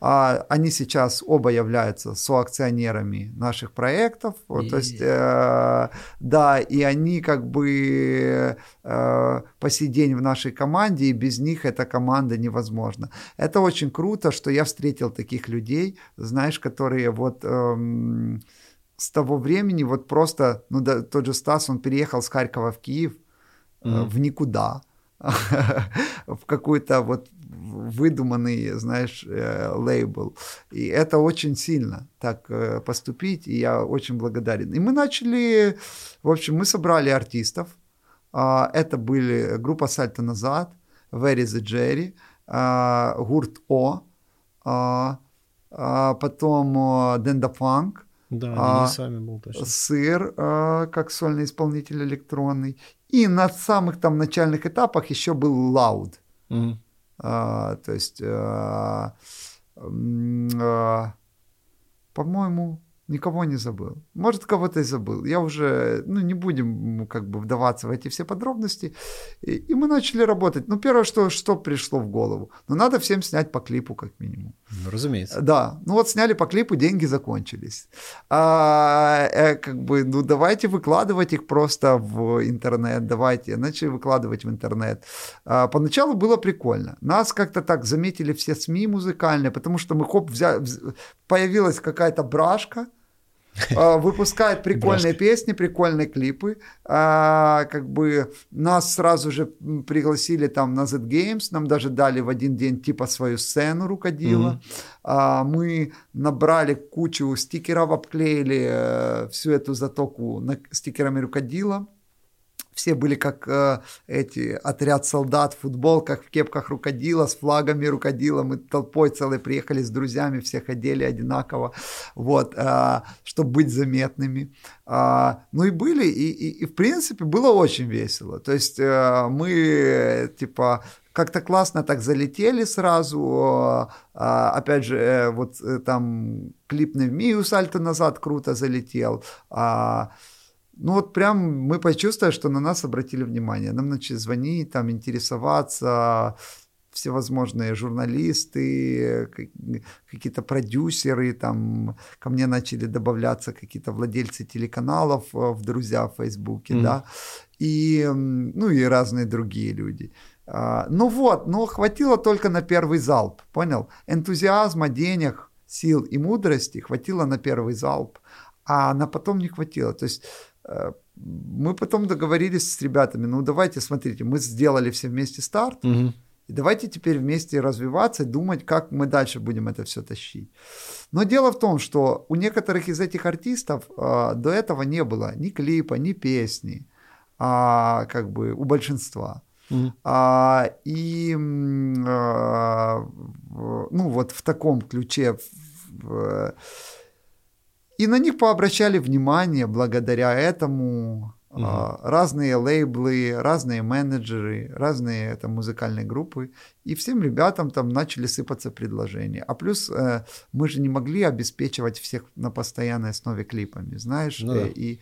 они сейчас оба являются соакционерами наших проектов. Вот, то есть, э, да, и они как бы э, по сей день в нашей команде, и без них эта команда невозможна. Это очень круто, что я встретил таких людей, знаешь, которые вот... Э, с того времени вот просто, ну да, тот же Стас, он переехал с Харькова в Киев mm-hmm. в никуда, [LAUGHS] в какую-то вот выдуманный, знаешь, э, лейбл. И это очень сильно так э, поступить, и я очень благодарен. И мы начали, в общем, мы собрали артистов. А, это были группа Сальто Назад, Very the Jerry, а, Гурт О, а, потом Денда Фанк, Да, а, с вами был точно. Сыр, а, как сольный исполнитель электронный. И на самых там начальных этапах еще был Лауд. Угу. А, то есть, а, а, по-моему, Никого не забыл. Может, кого-то и забыл. Я уже, ну, не будем как бы вдаваться в эти все подробности. И, и мы начали работать. Ну, первое, что, что пришло в голову. Ну, надо всем снять по клипу, как минимум. Ну, разумеется. Да. Ну, вот сняли по клипу, деньги закончились. А, э, как бы, ну, давайте выкладывать их просто в интернет. Давайте. Начали выкладывать в интернет. А, поначалу было прикольно. Нас как-то так заметили все СМИ музыкальные, потому что мы, хоп, взяли, появилась какая-то брашка, выпускает прикольные песни, прикольные клипы. А, как бы нас сразу же пригласили там на Z Games, нам даже дали в один день типа свою сцену рукодила. Mm-hmm. Мы набрали кучу стикеров, обклеили э, всю эту затоку стикерами рукодила все были как э, эти отряд солдат в футболках, в кепках рукодила, с флагами рукодила. Мы толпой целой приехали с друзьями, всех одели одинаково, вот, э, чтобы быть заметными. Э, ну и были, и, и, и в принципе было очень весело. То есть э, мы типа как-то классно так залетели сразу. А, опять же, э, вот э, там клип на Мию сальто назад круто залетел. Ну вот прям мы почувствовали, что на нас обратили внимание. Нам начали звонить, там интересоваться, всевозможные журналисты, какие-то продюсеры, там ко мне начали добавляться какие-то владельцы телеканалов э, в друзья в Фейсбуке, mm-hmm. да, и, ну и разные другие люди. А, ну вот, но хватило только на первый залп, понял? Энтузиазма, денег, сил и мудрости хватило на первый залп, а на потом не хватило. То есть мы потом договорились с ребятами, ну давайте, смотрите, мы сделали все вместе старт, угу. и давайте теперь вместе развиваться думать, как мы дальше будем это все тащить. Но дело в том, что у некоторых из этих артистов э, до этого не было ни клипа, ни песни, а, как бы у большинства. Mm. А, и а, ну вот в таком ключе в, в, и на них пообращали внимание благодаря этому угу. разные лейблы, разные менеджеры, разные там, музыкальные группы. И всем ребятам там начали сыпаться предложения. А плюс э, мы же не могли обеспечивать всех на постоянной основе клипами, знаешь. Ну, да. и,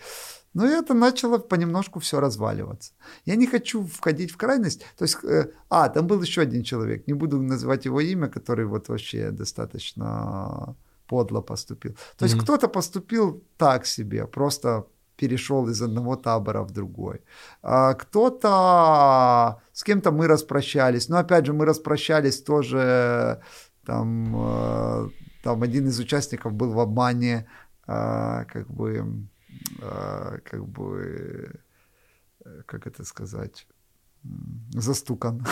но это начало понемножку все разваливаться. Я не хочу входить в крайность. То есть, э, а, там был еще один человек, не буду называть его имя, который вот вообще достаточно подло поступил. То есть mm-hmm. кто-то поступил так себе, просто перешел из одного табора в другой. А кто-то с кем-то мы распрощались, но опять же мы распрощались тоже там, э, там один из участников был в обмане, э, как бы, э, как бы, как это сказать, застукан.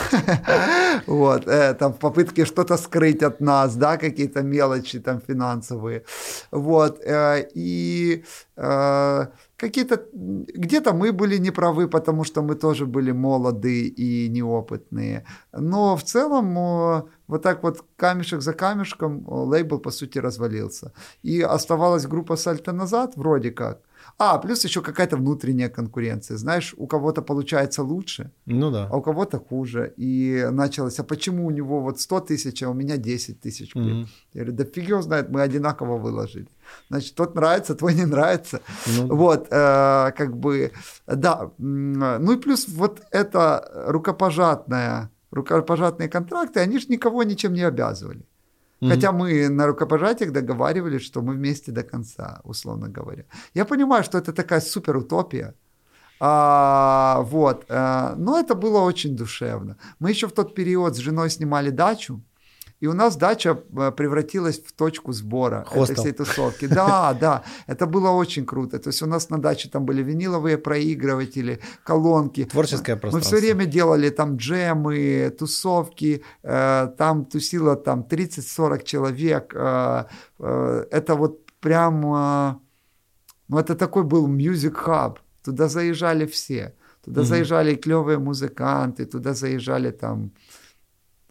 [LAUGHS] вот, э, там в попытке что-то скрыть от нас, да, какие-то мелочи там финансовые. Вот, э, и э, какие-то, где-то мы были неправы, потому что мы тоже были молоды и неопытные. Но в целом вот так вот камешек за камешком лейбл, по сути, развалился. И оставалась группа «Сальто назад» вроде как – а, плюс еще какая-то внутренняя конкуренция. Знаешь, у кого-то получается лучше, ну да. а у кого-то хуже. И началось, а почему у него вот 100 тысяч, а у меня 10 тысяч? Mm-hmm. Я говорю, да фиг его знает, мы одинаково выложили. Значит, тот нравится, твой не нравится. Ну, вот, э, как бы, да. Ну и плюс вот это рукопожатная, рукопожатные контракты, они же никого ничем не обязывали. Mm-hmm. Хотя мы на рукопожатиях договаривались, что мы вместе до конца, условно говоря. Я понимаю, что это такая супер утопия. А, вот, а, но это было очень душевно. Мы еще в тот период с женой снимали дачу. И у нас дача э, превратилась в точку сбора Хостел. этой всей тусовки. Да, [LAUGHS] да, это было очень круто. То есть у нас на даче там были виниловые проигрыватели, колонки. Творческое пространство. Мы все время делали там джемы, тусовки. Э, там тусило там 30-40 человек. Э, это вот прям... Ну, это такой был hub. Туда заезжали все. Туда угу. заезжали клевые музыканты, туда заезжали там э,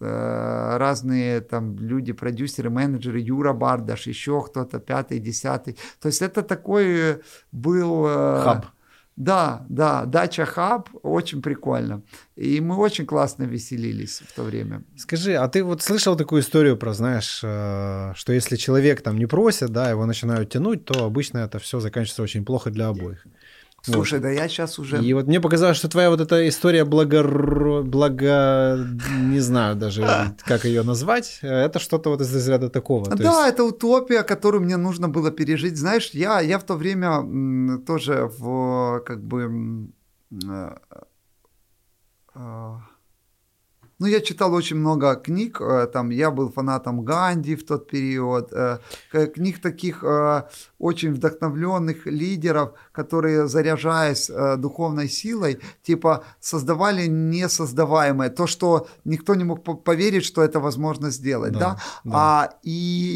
разные там люди, продюсеры, менеджеры, Юра Бардаш, еще кто-то, пятый, десятый. То есть это такой был... Э, Хаб. Да, да, дача хаб, очень прикольно. И мы очень классно веселились в то время. Скажи, а ты вот слышал такую историю про, знаешь, э, что если человек там не просит, да, его начинают тянуть, то обычно это все заканчивается очень плохо для обоих. Слушай, вот. да я сейчас уже... И вот мне показалось, что твоя вот эта история благо... благо... Не знаю даже, [LAUGHS] как ее назвать. Это что-то вот из разряда такого. Да, есть... это утопия, которую мне нужно было пережить. Знаешь, я, я в то время тоже в как бы... Ну, я читал очень много книг, э, там, я был фанатом Ганди в тот период, э, книг таких э, очень вдохновленных лидеров, которые, заряжаясь духовной силой, типа, создавали несоздаваемое, то, что никто не мог поверить, что это возможно сделать, да? да? да. А, и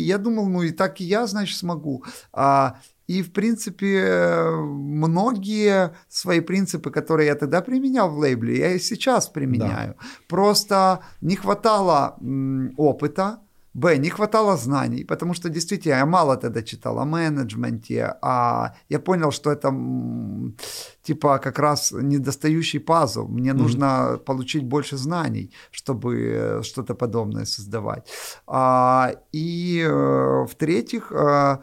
я думал, ну, и так и я, значит, смогу. А, и, в принципе, многие свои принципы, которые я тогда применял в лейбле, я и сейчас применяю. Да. Просто не хватало опыта, Б, не хватало знаний, потому что действительно я мало тогда читал о менеджменте, а я понял, что это типа как раз недостающий пазл. Мне mm-hmm. нужно получить больше знаний, чтобы что-то подобное создавать. А, и э, в-третьих, э,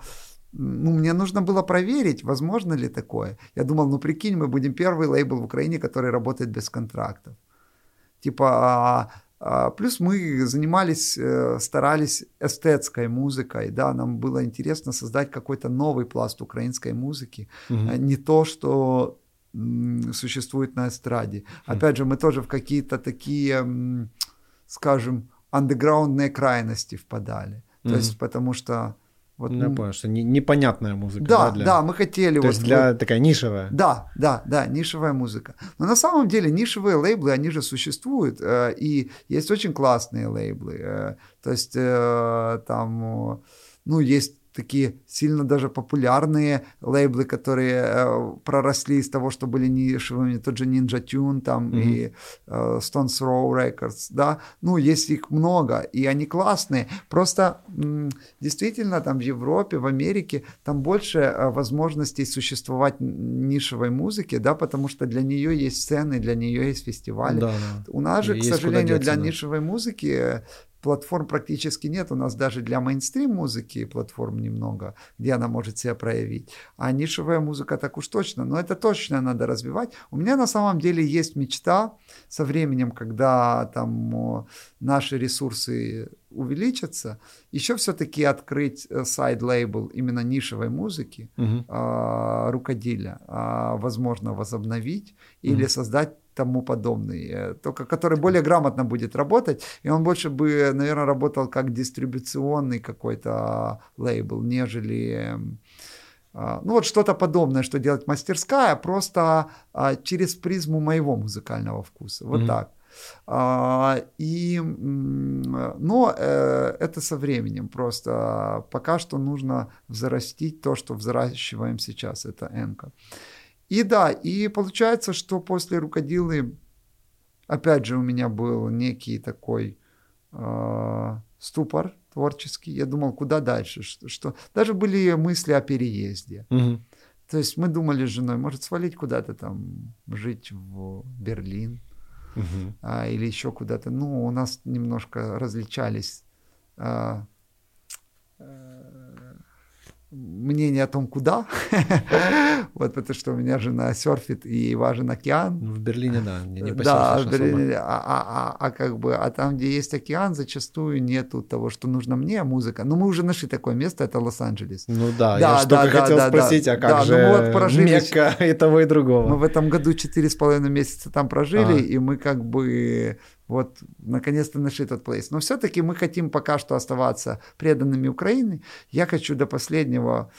ну, мне нужно было проверить, возможно ли такое. Я думал, ну прикинь, мы будем первый лейбл в Украине, который работает без контрактов. Типа, а, а, плюс мы занимались, э, старались эстетской музыкой, да, нам было интересно создать какой-то новый пласт украинской музыки, угу. не то, что существует на эстраде. Опять же, мы тоже в какие-то такие, скажем, андеграундные крайности впадали. То mm есть, потому что вот, ну, я понял, что не, непонятная музыка. Да, да, для... да, мы хотели. То вот, есть для вот... такая нишевая. Да, да, да, нишевая музыка. Но на самом деле нишевые лейблы, они же существуют, э, и есть очень классные лейблы. Э, то есть э, там, ну, есть такие сильно даже популярные лейблы, которые э, проросли из того, что были нишевыми, тот же Ninja Tune там mm-hmm. и э, Stones Row Records, да, ну, есть их много, и они классные, просто м, действительно там в Европе, в Америке, там больше э, возможностей существовать нишевой музыке, да, потому что для нее есть сцены, для нее есть фестивали. Да, да. У нас же, и к сожалению, для да. нишевой музыки платформ практически нет. У нас даже для мейнстрим музыки платформ немного, где она может себя проявить. А нишевая музыка так уж точно. Но это точно надо развивать. У меня на самом деле есть мечта со временем, когда там наши ресурсы увеличатся, еще все-таки открыть э, сайд-лейбл именно нишевой музыки, угу. рукоделия, а, возможно, возобновить угу. или создать тому подобный, э, только который более грамотно будет работать, и он больше бы, наверное, работал как дистрибуционный какой-то лейбл, нежели а, ну вот что-то подобное, что делать мастерская, просто а, через призму моего музыкального вкуса, вот mm-hmm. так. А, и, но э, это со временем просто. Пока что нужно взрастить то, что взращиваем сейчас, это энка. И да, и получается, что после рукодилы, опять же, у меня был некий такой э, ступор творческий. Я думал, куда дальше, что, что... даже были мысли о переезде. Угу. То есть мы думали с женой, может свалить куда-то там, жить в Берлин угу. а, или еще куда-то. Ну, у нас немножко различались а, мнение о том, куда. [LAUGHS] вот потому что у меня жена серфит и важен океан. Ну, в Берлине, да, не, не Да, в Берлине, а, а, а, а как бы, а там, где есть океан, зачастую нету того, что нужно мне, музыка. Но мы уже нашли такое место, это Лос-Анджелес. Ну да, да я да, да, хотел да, спросить, да, а как да, же ну, вот прожили, Мекка и того, и другого? Мы в этом году четыре с половиной месяца там прожили, а. и мы как бы вот, наконец-то нашли тот плейс. Но все-таки мы хотим пока что оставаться преданными Украине. Я хочу до последнего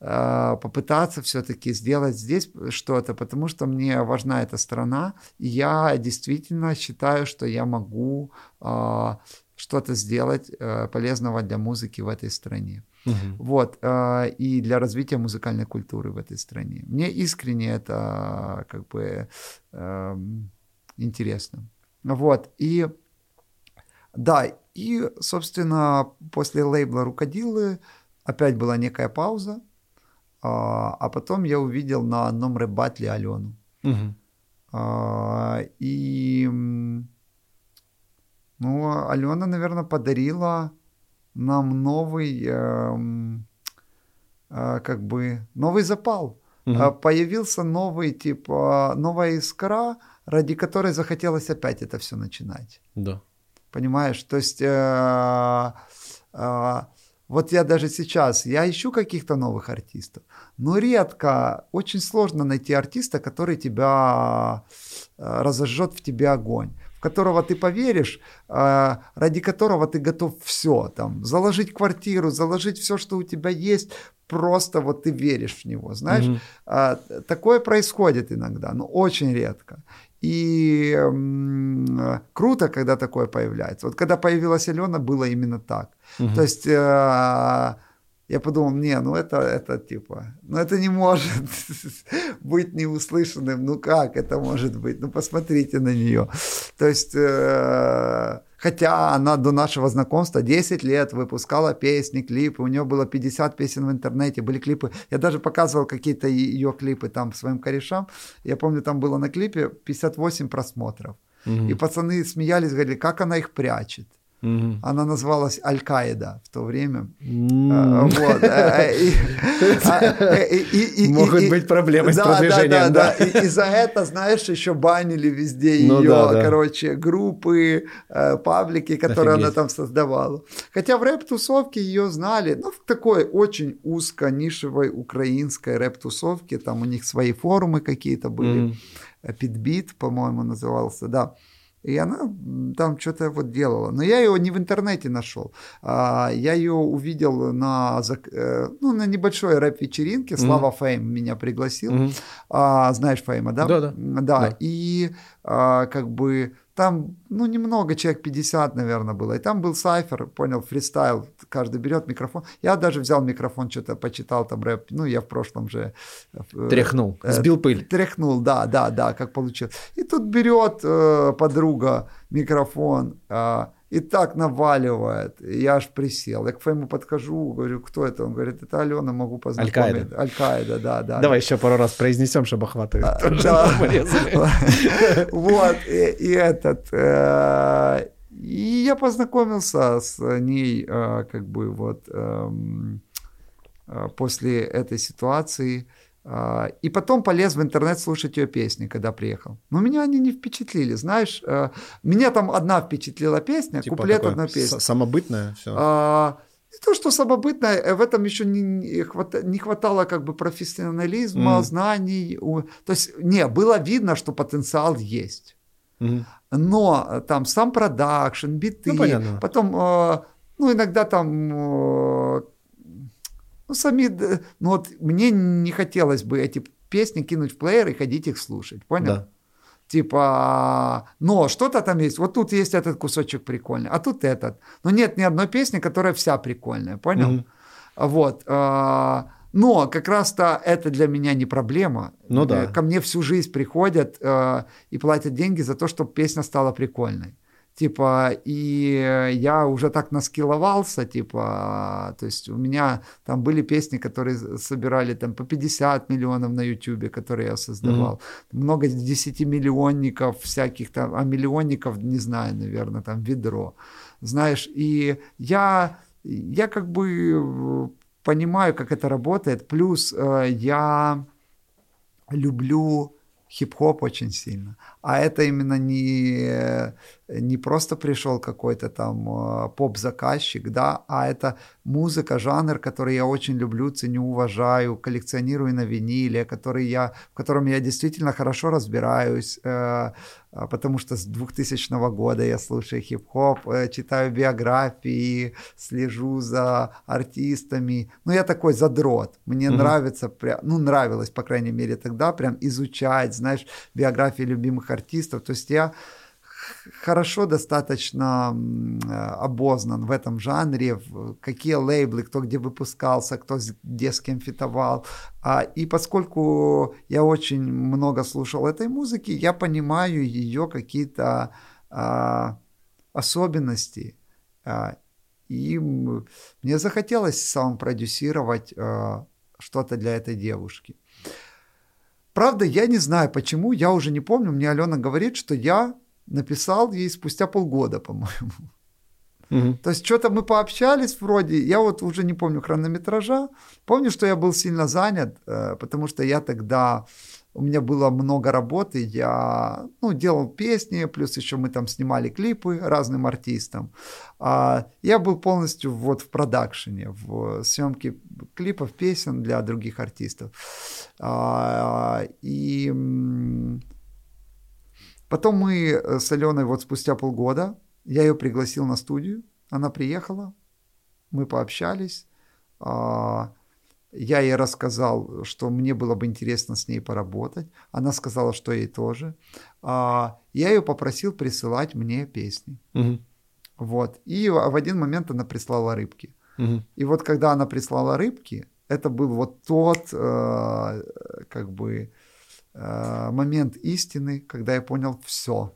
э, попытаться все-таки сделать здесь что-то, потому что мне важна эта страна, и я действительно считаю, что я могу э, что-то сделать э, полезного для музыки в этой стране. Угу. Вот, э, и для развития музыкальной культуры в этой стране. Мне искренне это как бы э, интересно. Вот, и Да, и, собственно, после лейбла «Рукодилы» опять была некая пауза, а, а потом я увидел на одном рэп-батле Алену. Угу. А, и, ну, Алена, наверное, подарила нам новый, э, э, как бы, новый запал. Угу. Появился новый, типа, новая искра, ради которой захотелось опять это все начинать. Да. Понимаешь? То есть, э, э, вот я даже сейчас, я ищу каких-то новых артистов, но редко, очень сложно найти артиста, который тебя э, разожжет в тебе огонь которого ты поверишь, э, ради которого ты готов все, там, заложить квартиру, заложить все, что у тебя есть, просто вот ты веришь в него, знаешь. Mm-hmm. Такое происходит иногда, но очень редко. И м, круто, когда такое появляется. Вот когда появилась Алена, было именно так. Угу. То есть э, я подумал, не, ну это, это типа, ну это не может [LAUGHS] быть неуслышанным. Ну как это может быть? Ну посмотрите на нее. То есть... Э, Хотя она до нашего знакомства 10 лет выпускала песни, клипы, у нее было 50 песен в интернете, были клипы. Я даже показывал какие-то ее клипы там своим корешам. Я помню, там было на клипе 58 просмотров. Угу. И пацаны смеялись, говорили, как она их прячет. Угу. Она называлась Аль-Каида в то время. [LAUGHS] Могут быть проблемы с продвижением. Да, да, И за это, знаешь, еще банили везде ее, ну короче, группы, э, паблики, которые она там создавала. Хотя в рэп-тусовке ее знали, ну, в такой очень узко нишевой украинской рэп-тусовке, там у них свои форумы какие-то были. Питбит, по-моему, назывался, да. И она там что-то вот делала. Но я ее не в интернете нашел. А, я ее увидел на, э, ну, на небольшой рэп-вечеринке. Слава mm-hmm. Фейм меня пригласил. Mm-hmm. А, знаешь Фейма, да? Да, да. Да. И а, как бы там, ну, немного, человек 50, наверное, было. И там был сайфер, понял, фристайл. Каждый берет микрофон. Я даже взял микрофон, что-то почитал там рэп. Ну, я в прошлом же... Э, Тряхнул, э, сбил пыль. Тряхнул, да, да, да, как получилось. И тут берет э, подруга микрофон, э, и так наваливает. Я аж присел. Я к Фейму подхожу, говорю, кто это? Он говорит, это Алена, могу познакомить. Аль-Каида. Аль-Каида, да, да. Давай еще пару раз произнесем, чтобы охватывать. А, да. [LAUGHS] Вот, и этот... Э, и я познакомился с ней, э, как бы вот эм, э, после этой ситуации. А, и потом полез в интернет слушать ее песни, когда приехал. Но меня они не впечатлили, знаешь. Э, меня там одна впечатлила песня, типа куплет одна песня. Самобытная все. А, не то, что самобытная, э, в этом еще не, не хватало как бы профессионализма, mm. знаний. То есть, не, было видно, что потенциал есть. Mm. Но э, там сам продакшн, биты, ну, потом, ну, иногда там ну, сами, ну вот мне не хотелось бы эти песни кинуть в плеер и ходить их слушать, понял? Да. Типа, но что-то там есть. Вот тут есть этот кусочек прикольный, а тут этот. Но нет ни одной песни, которая вся прикольная, понял? mm Вот. А, но как раз-то это для меня не проблема. Ну да. Ко мне всю жизнь приходят э, и платят деньги за то, чтобы песня стала прикольной. Типа, и я уже так наскиловался, типа, то есть у меня там были песни, которые собирали там по 50 миллионов на YouTube, которые я создавал. Mm-hmm. Много десятимиллионников всяких там, а миллионников, не знаю, наверное, там ведро. Знаешь, и я, я как бы понимаю, как это работает. Плюс э, я люблю хип-хоп очень сильно. А это именно не, не просто пришел какой-то там э, поп-заказчик, да, а это музыка, жанр, который я очень люблю, ценю, уважаю, коллекционирую на виниле, который я, в котором я действительно хорошо разбираюсь, э, а, потому что с 2000 года я слушаю хип-хоп, э, читаю биографии, слежу за артистами. Ну, я такой задрот. Мне mm-hmm. нравится, ну, нравилось, по крайней мере, тогда прям изучать, знаешь, биографии любимых артистов. То есть я хорошо достаточно обознан в этом жанре, какие лейблы, кто где выпускался, кто где с кем фитовал. А, и поскольку я очень много слушал этой музыки, я понимаю ее какие-то а, особенностей. А, и мне захотелось сам продюсировать а, что-то для этой девушки. Правда, я не знаю почему, я уже не помню. Мне Алена говорит, что я написал ей спустя полгода, по-моему. Угу. То есть что-то мы пообщались вроде, я вот уже не помню хронометража. Помню, что я был сильно занят, э, потому что я тогда у меня было много работы, я ну, делал песни, плюс еще мы там снимали клипы разным артистам. А я был полностью вот в продакшене, в съемке клипов, песен для других артистов. А, и потом мы с Аленой вот спустя полгода, я ее пригласил на студию, она приехала, мы пообщались, а, я ей рассказал, что мне было бы интересно с ней поработать. Она сказала, что ей тоже. А, я ее попросил присылать мне песни. Угу. Вот. И в один момент она прислала рыбки. Угу. И вот когда она прислала рыбки, это был вот тот, э, как бы, э, момент истины, когда я понял все.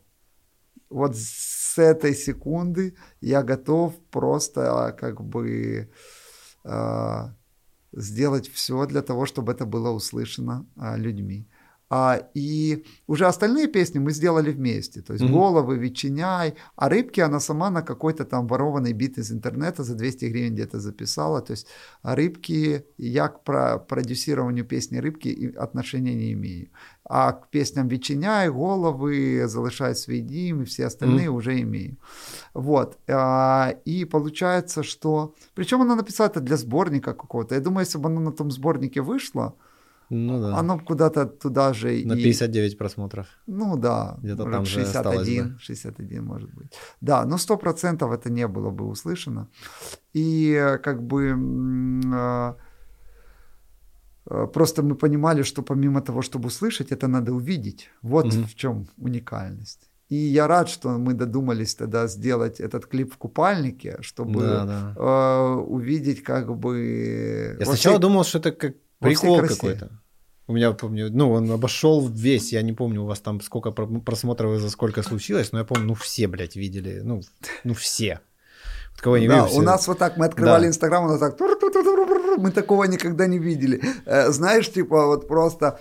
Вот с этой секунды я готов просто как бы э, сделать все для того, чтобы это было услышано а, людьми. А, и уже остальные песни мы сделали вместе. То есть mm-hmm. «Головы», «Ветчиняй», а «Рыбки» она сама на какой-то там ворованный бит из интернета за 200 гривен где-то записала. То есть «Рыбки» я к про продюсированию песни «Рыбки» отношения не имею. А к песням «Ветчиняй», «Головы», «Залишай дим» и все остальные mm-hmm. уже имею. Вот. А, и получается, что... Причем она написала это для сборника какого-то. Я думаю, если бы она на том сборнике вышла, ну да. Оно куда-то туда же На и... 59 просмотров. Ну да. Где-то там 61, же осталось, да? 61 может быть. Да, но 100% это не было бы услышано. И как бы а, а, просто мы понимали, что помимо того, чтобы услышать, это надо увидеть. Вот угу. в чем уникальность. И я рад, что мы додумались тогда сделать этот клип в купальнике, чтобы да, да. Э, увидеть как бы... Я сначала думал, что это как Прикол какой-то. У меня, помню, ну, он обошел весь, я не помню, у вас там сколько просмотров и за сколько случилось, но я помню, ну, все, блядь, видели, ну, ну, все. Вот кого не да, видел, у нас вот так, мы открывали Инстаграм, да. у нас так мы такого никогда не видели. Знаешь, типа вот просто...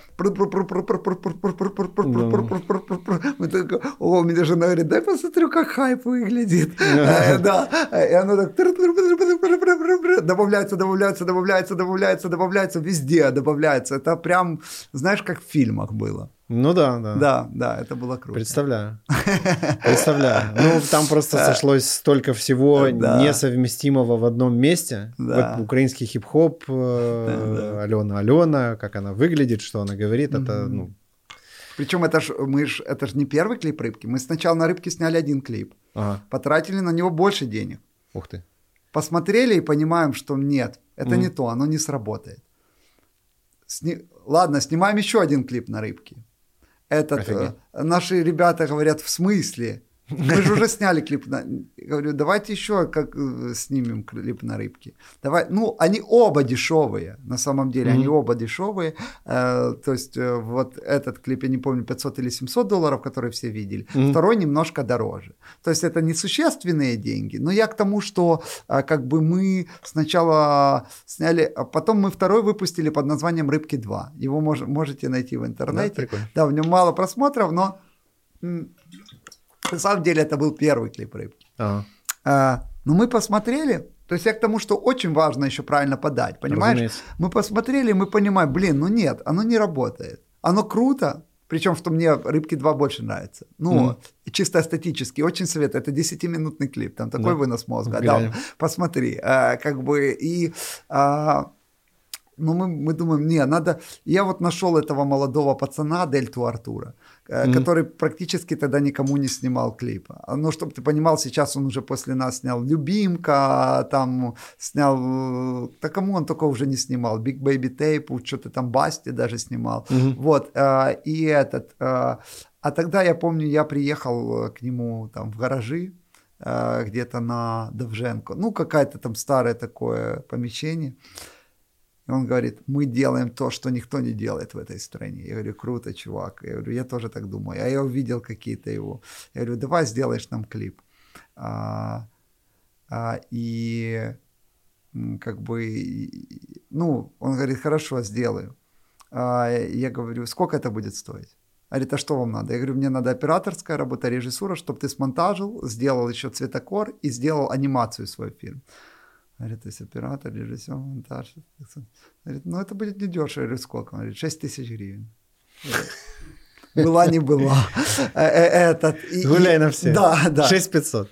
Мы так, о, мне жена говорит, дай посмотрю, как хайп выглядит. Да, и оно так... Добавляется, добавляется, добавляется, добавляется, добавляется, везде добавляется. Это прям, знаешь, как в фильмах было. Ну да, да. Да, да, это было круто. Представляю. Представляю. Ну, там [LAUGHS] просто сошлось столько всего несовместимого в одном месте. Да. Украинский хип-хоп, э, Алена Алена, как она выглядит, что она говорит, это, ну... Причем это ж, мы ж, это ж не первый клип рыбки. Мы сначала на рыбке сняли один клип. Ага. Потратили на него больше денег. Ух ты. Посмотрели и понимаем, что нет, это не то, оно не сработает. Сни... Ладно, снимаем еще один клип на рыбке этот, э, наши ребята говорят, в смысле? Мы же уже сняли клип. На... Говорю, давайте еще как э, снимем клип на рыбки. Давай, ну, они оба дешевые, на самом деле, mm-hmm. они оба дешевые. Э, то есть э, вот этот клип, я не помню, 500 или 700 долларов, который все видели. Mm-hmm. Второй немножко дороже. То есть это несущественные деньги. Но я к тому, что э, как бы мы сначала сняли, а потом мы второй выпустили под названием «Рыбки 2». Его мож, можете найти в интернете. Да, да, в нем мало просмотров, но на самом деле это был первый клип рыбки. Ага. А, но мы посмотрели, то есть я к тому, что очень важно еще правильно подать, понимаешь? Разумеется. Мы посмотрели, мы понимаем, блин, ну нет, оно не работает. Оно круто, причем, что мне «Рыбки 2» больше нравится. Ну, mm. чисто эстетически, очень советую. Это 10-минутный клип, там такой да. вынос мозга. Да, посмотри. А, как бы, и... А, ну, мы, мы думаем, не, надо... Я вот нашел этого молодого пацана, Дельту Артура mm-hmm. который практически тогда никому не снимал клипа. Ну, чтобы ты понимал, сейчас он уже после нас снял «Любимка», там снял... Да кому он только уже не снимал? «Big Baby Tape», что-то там «Басти» даже снимал. Mm-hmm. Вот, э, и этот... Э, а тогда я помню, я приехал к нему там в гаражи, где-то на Довженко, ну, какое-то там старое такое помещение. И он говорит, мы делаем то, что никто не делает в этой стране. Я говорю, круто, чувак. Я говорю, я тоже так думаю. А я увидел какие-то его. Я говорю, давай сделаешь нам клип. А, а, и как бы, ну, он говорит, хорошо, сделаю. А, я говорю, сколько это будет стоить? Говорит, а что вам надо? Я говорю, мне надо операторская работа, режиссура, чтобы ты смонтажил, сделал еще цветокор и сделал анимацию свой фильм. Говорит, то есть оператор, режиссер, монтаж. Говорит, ну это будет недешево. Я говорю, сколько? Он говорит, 6 тысяч гривен. Была, не была. Э, э, этот, Гуляй на все. Да, да. 6500.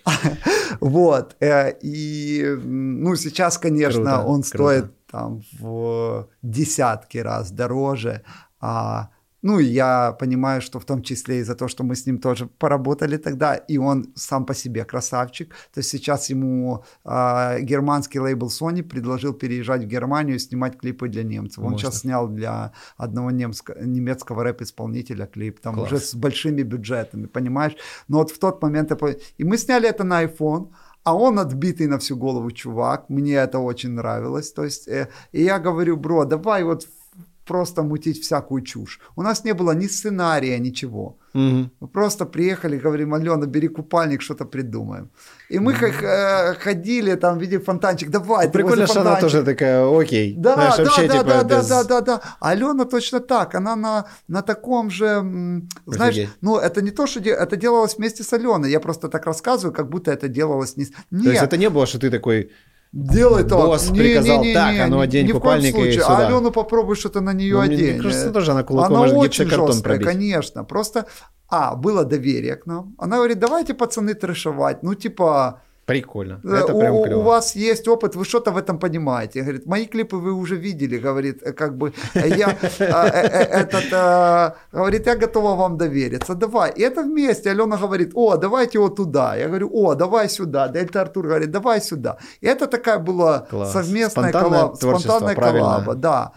Вот. Э, и, ну, сейчас, конечно, круто, он круто. стоит там в десятки раз дороже. А ну, я понимаю, что в том числе из-за того, что мы с ним тоже поработали тогда, и он сам по себе красавчик. То есть сейчас ему э, германский лейбл Sony предложил переезжать в Германию и снимать клипы для немцев. Он сейчас снял для одного немско- немецкого рэп-исполнителя клип, там Класс. уже с большими бюджетами, понимаешь? Но вот в тот момент... И мы сняли это на iPhone, а он отбитый на всю голову чувак, мне это очень нравилось, то есть, э, и я говорю, бро, давай вот просто мутить всякую чушь. У нас не было ни сценария, ничего. Угу. Мы просто приехали, говорим, Алена, бери купальник, что-то придумаем. И мы как э, ходили, там, видели фонтанчик, давай. Прикольно, что она тоже такая, окей. Да, Знаешь, да, вообще, да, типа, да, без... да, да, да, да. Алена точно так, она на, на таком же, знаешь, Офигеть. ну, это не то, что это делалось вместе с Аленой. Я просто так рассказываю, как будто это делалось не... Нет. То есть это не было, что ты такой Делай так. Босс не, приказал не, не, так, а ну одень купальник и сюда. А Алену попробуй что-то на нее ну, одень. Мне кажется, тоже она кулаком она очень жесткая, пробить. конечно. Просто, а, было доверие к нам. Она говорит, давайте, пацаны, трешевать. Ну, типа, Прикольно. Это прям у, у вас есть опыт, вы что-то в этом понимаете. Говорит, мои клипы вы уже видели, говорит, э, как бы я э, э, этот, говорит, я готова вам довериться, давай. И это вместе. Алена говорит, о, давайте вот туда. Я говорю, о, давай сюда. Дельта Артур говорит, давай сюда. И это такая была совместная коллаба, спонтанная коллаба, да.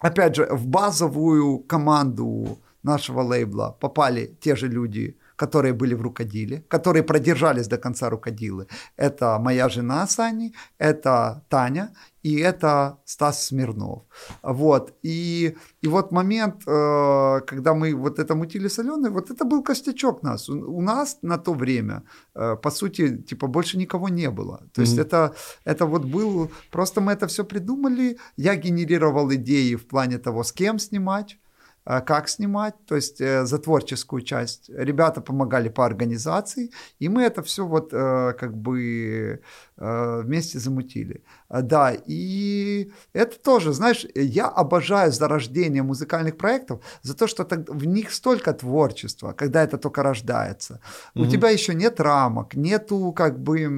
Опять же, в базовую команду нашего лейбла попали те же люди, которые были в рукоделе, которые продержались до конца рукоделы. Это моя жена Сани, это Таня и это Стас Смирнов. Вот. И, и вот момент, э, когда мы вот это мутили с Аленой, вот это был костячок нас. У, нас на то время, э, по сути, типа больше никого не было. То есть mm-hmm. это, это вот был... Просто мы это все придумали. Я генерировал идеи в плане того, с кем снимать как снимать, то есть э, за творческую часть. Ребята помогали по организации, и мы это все вот э, как бы вместе замутили. Да, и это тоже, знаешь, я обожаю зарождение музыкальных проектов за то, что в них столько творчества, когда это только рождается. Mm-hmm. У тебя еще нет рамок, нету как бы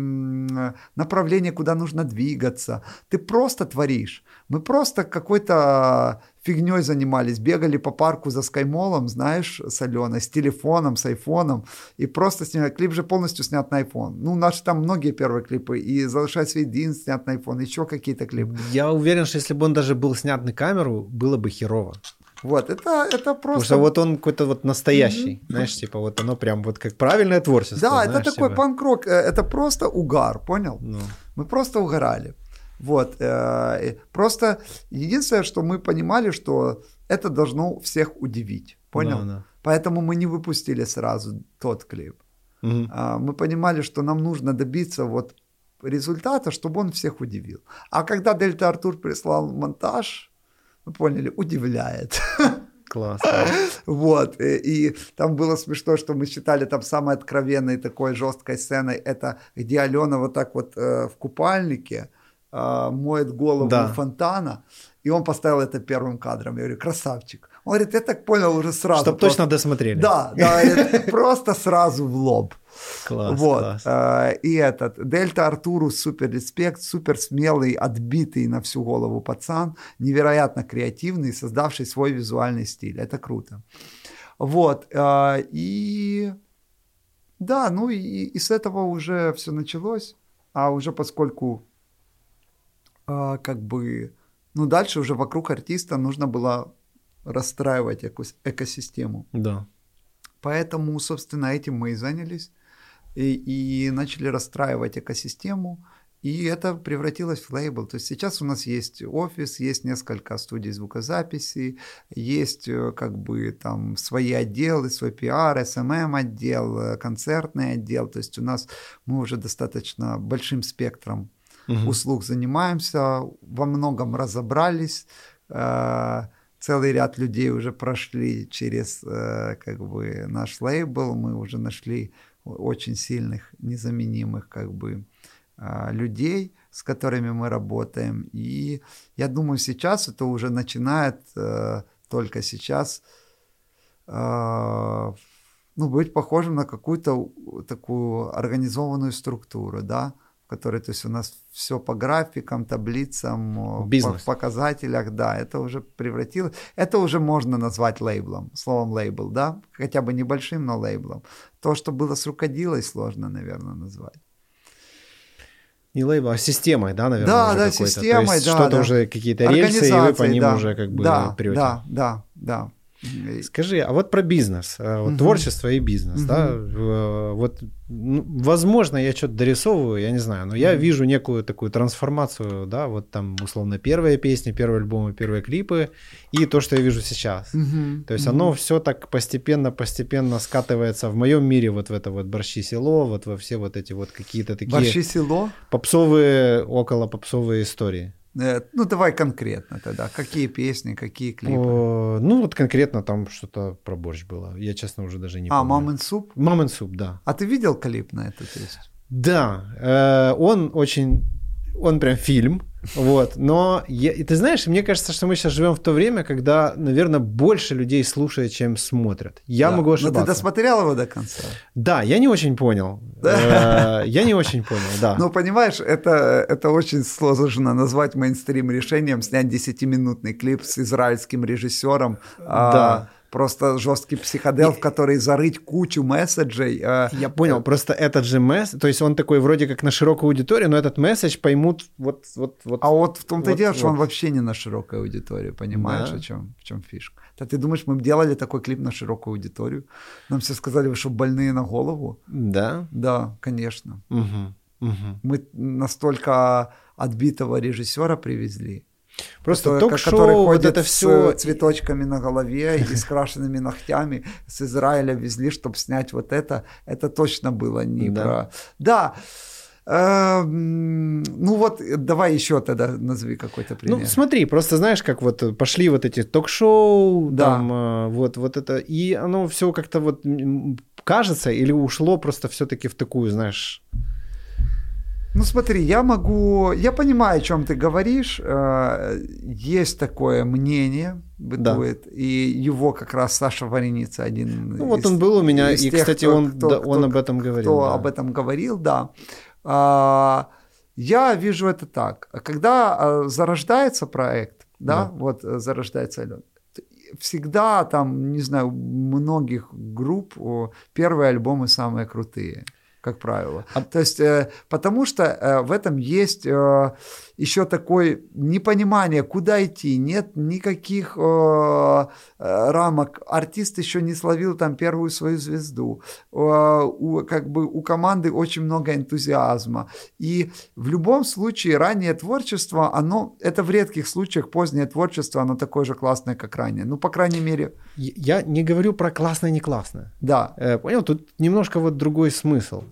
направления, куда нужно двигаться. Ты просто творишь. Мы просто какой-то фигней занимались, бегали по парку за скаймолом, знаешь, с Аленой, с телефоном, с айфоном, и просто снимали. Клип же полностью снят на iPhone. Ну, наши там многие первые клипы, и «Залишай свой день» снят на iPhone, еще какие-то клипы. Я уверен, что если бы он даже был снят на камеру, было бы херово. Вот, это, это просто... Потому что вот он какой-то вот настоящий, mm-hmm. знаешь, типа вот оно прям вот как правильное творчество. Да, знаешь, это такой типа... панк-рок, э, это просто угар, понял? Ну. Мы просто угорали. Вот, э, просто единственное, что мы понимали, что это должно всех удивить. Понял? Да, да. Поэтому мы не выпустили сразу тот клип. Угу. Мы понимали, что нам нужно добиться вот результата, чтобы он всех удивил. А когда Дельта Артур прислал монтаж, мы поняли, удивляет. Классно. [LAUGHS] Вот. И, и там было смешно, что мы считали там самой откровенной такой жесткой сценой, это где Алена вот так вот э, в купальнике э, моет голову да. фонтана. И он поставил это первым кадром. Я говорю, красавчик. Он говорит, я так понял уже сразу. Чтобы точно досмотрели. Да, да, [LAUGHS] просто сразу в лоб. Класс, вот. класс. Э, и этот, Дельта Артуру супер респект, супер смелый, отбитый на всю голову пацан, невероятно креативный, создавший свой визуальный стиль. Это круто. Вот. Э, и да, ну и, и с этого уже все началось. А уже поскольку э, как бы ну, дальше уже вокруг артиста нужно было расстраивать эко- экосистему. Да. Поэтому, собственно, этим мы и занялись. И, и начали расстраивать экосистему. И это превратилось в лейбл. То есть сейчас у нас есть офис, есть несколько студий звукозаписи, есть э, как бы там свои отделы, свой пиар, SMM отдел, э, концертный отдел. То есть у нас мы уже достаточно большим спектром угу. услуг занимаемся, во многом разобрались, э, целый ряд людей уже прошли через как бы наш лейбл, мы уже нашли очень сильных, незаменимых как бы а, людей, с которыми мы работаем. И я думаю, сейчас это уже начинает э, только сейчас э, ну, быть похожим на какую-то такую организованную структуру, да, в которой, то есть у нас все по графикам, таблицам, Бизнес. по показателях, да, это уже превратилось, это уже можно назвать лейблом, словом лейбл, да, хотя бы небольшим, но лейблом. То, что было с рукоделой, сложно, наверное, назвать не лейбл, а системой, да, наверное, да, да, системой, То есть да, что-то да. уже какие-то рельсы, и вы по ним да, уже как бы да, прете. Да, да, да. Скажи, а вот про бизнес, э, вот угу. творчество и бизнес, угу. да, вот, ну, возможно, я что-то дорисовываю, я не знаю, но я угу. вижу некую такую трансформацию, да, вот там условно первые песни, первые альбомы, первые клипы и то, что я вижу сейчас. Угу. То есть угу. оно все так постепенно-постепенно скатывается в моем мире вот в это вот борщи село, вот во все вот эти вот какие-то такие... Борщи село? Попсовые, около попсовые истории. Э, ну, давай конкретно тогда. Какие песни, какие клипы? О, ну, вот конкретно там что-то про борщ было. Я, честно, уже даже не а, помню. А, «Мамин суп»? «Мамин суп», да. А ты видел клип на эту песню? Да. Э, он очень... Он прям фильм. Вот, но я, и ты знаешь, мне кажется, что мы сейчас живем в то время, когда, наверное, больше людей слушают, чем смотрят. Я да. могу ошибаться. Но ты досмотрел его до конца? Да, я не очень понял. Э, я не очень понял, да. Ну, понимаешь, это, это очень сложно назвать мейнстрим решением снять 10-минутный клип с израильским режиссером. А, да просто жесткий психодел, в который зарыть кучу месседжей. Э, Я понял, просто этот же месседж, то есть он такой вроде как на широкую аудиторию, но этот месседж поймут вот... вот, вот а вот в том-то вот, дело, вот. что он вообще не на широкую аудиторию, понимаешь, да. о чем, в чем фишка. Да ты думаешь, мы делали такой клип на широкую аудиторию? Нам все сказали, вы что, больные на голову? Да? Да, конечно. Угу, угу. Мы настолько отбитого режиссера привезли, Просто ток-шоу, вот это все... С цветочками на голове и [LAUGHS] с крашенными ногтями с Израиля везли, чтобы снять вот это. Это точно было не да. про... Да, эм, ну вот, давай еще тогда назови какой-то пример. Ну смотри, просто знаешь, как вот пошли вот эти ток-шоу, да. там э, вот, вот это, и оно все как-то вот кажется или ушло просто все-таки в такую, знаешь... Ну смотри, я могу, я понимаю, о чем ты говоришь. Э, есть такое мнение, бытует, да. и его как раз Саша Вареница один. Ну вот он был у меня, и тех, кстати кто, он, кто, да, он кто, об этом говорил. Кто да. об этом говорил, да. А, я вижу это так. Когда а, зарождается проект, да, да. вот э, зарождается Алена, всегда там, не знаю, многих групп первые альбомы самые крутые как правило. А... То есть, э, потому что э, в этом есть э, еще такое непонимание, куда идти, нет никаких э, э, рамок. Артист еще не словил там первую свою звезду. Э, у, как бы у команды очень много энтузиазма. И в любом случае раннее творчество, оно, это в редких случаях позднее творчество, оно такое же классное, как раннее. Ну, по крайней мере... Я не говорю про классное, не классное. Да. Э, понял, тут немножко вот другой смысл.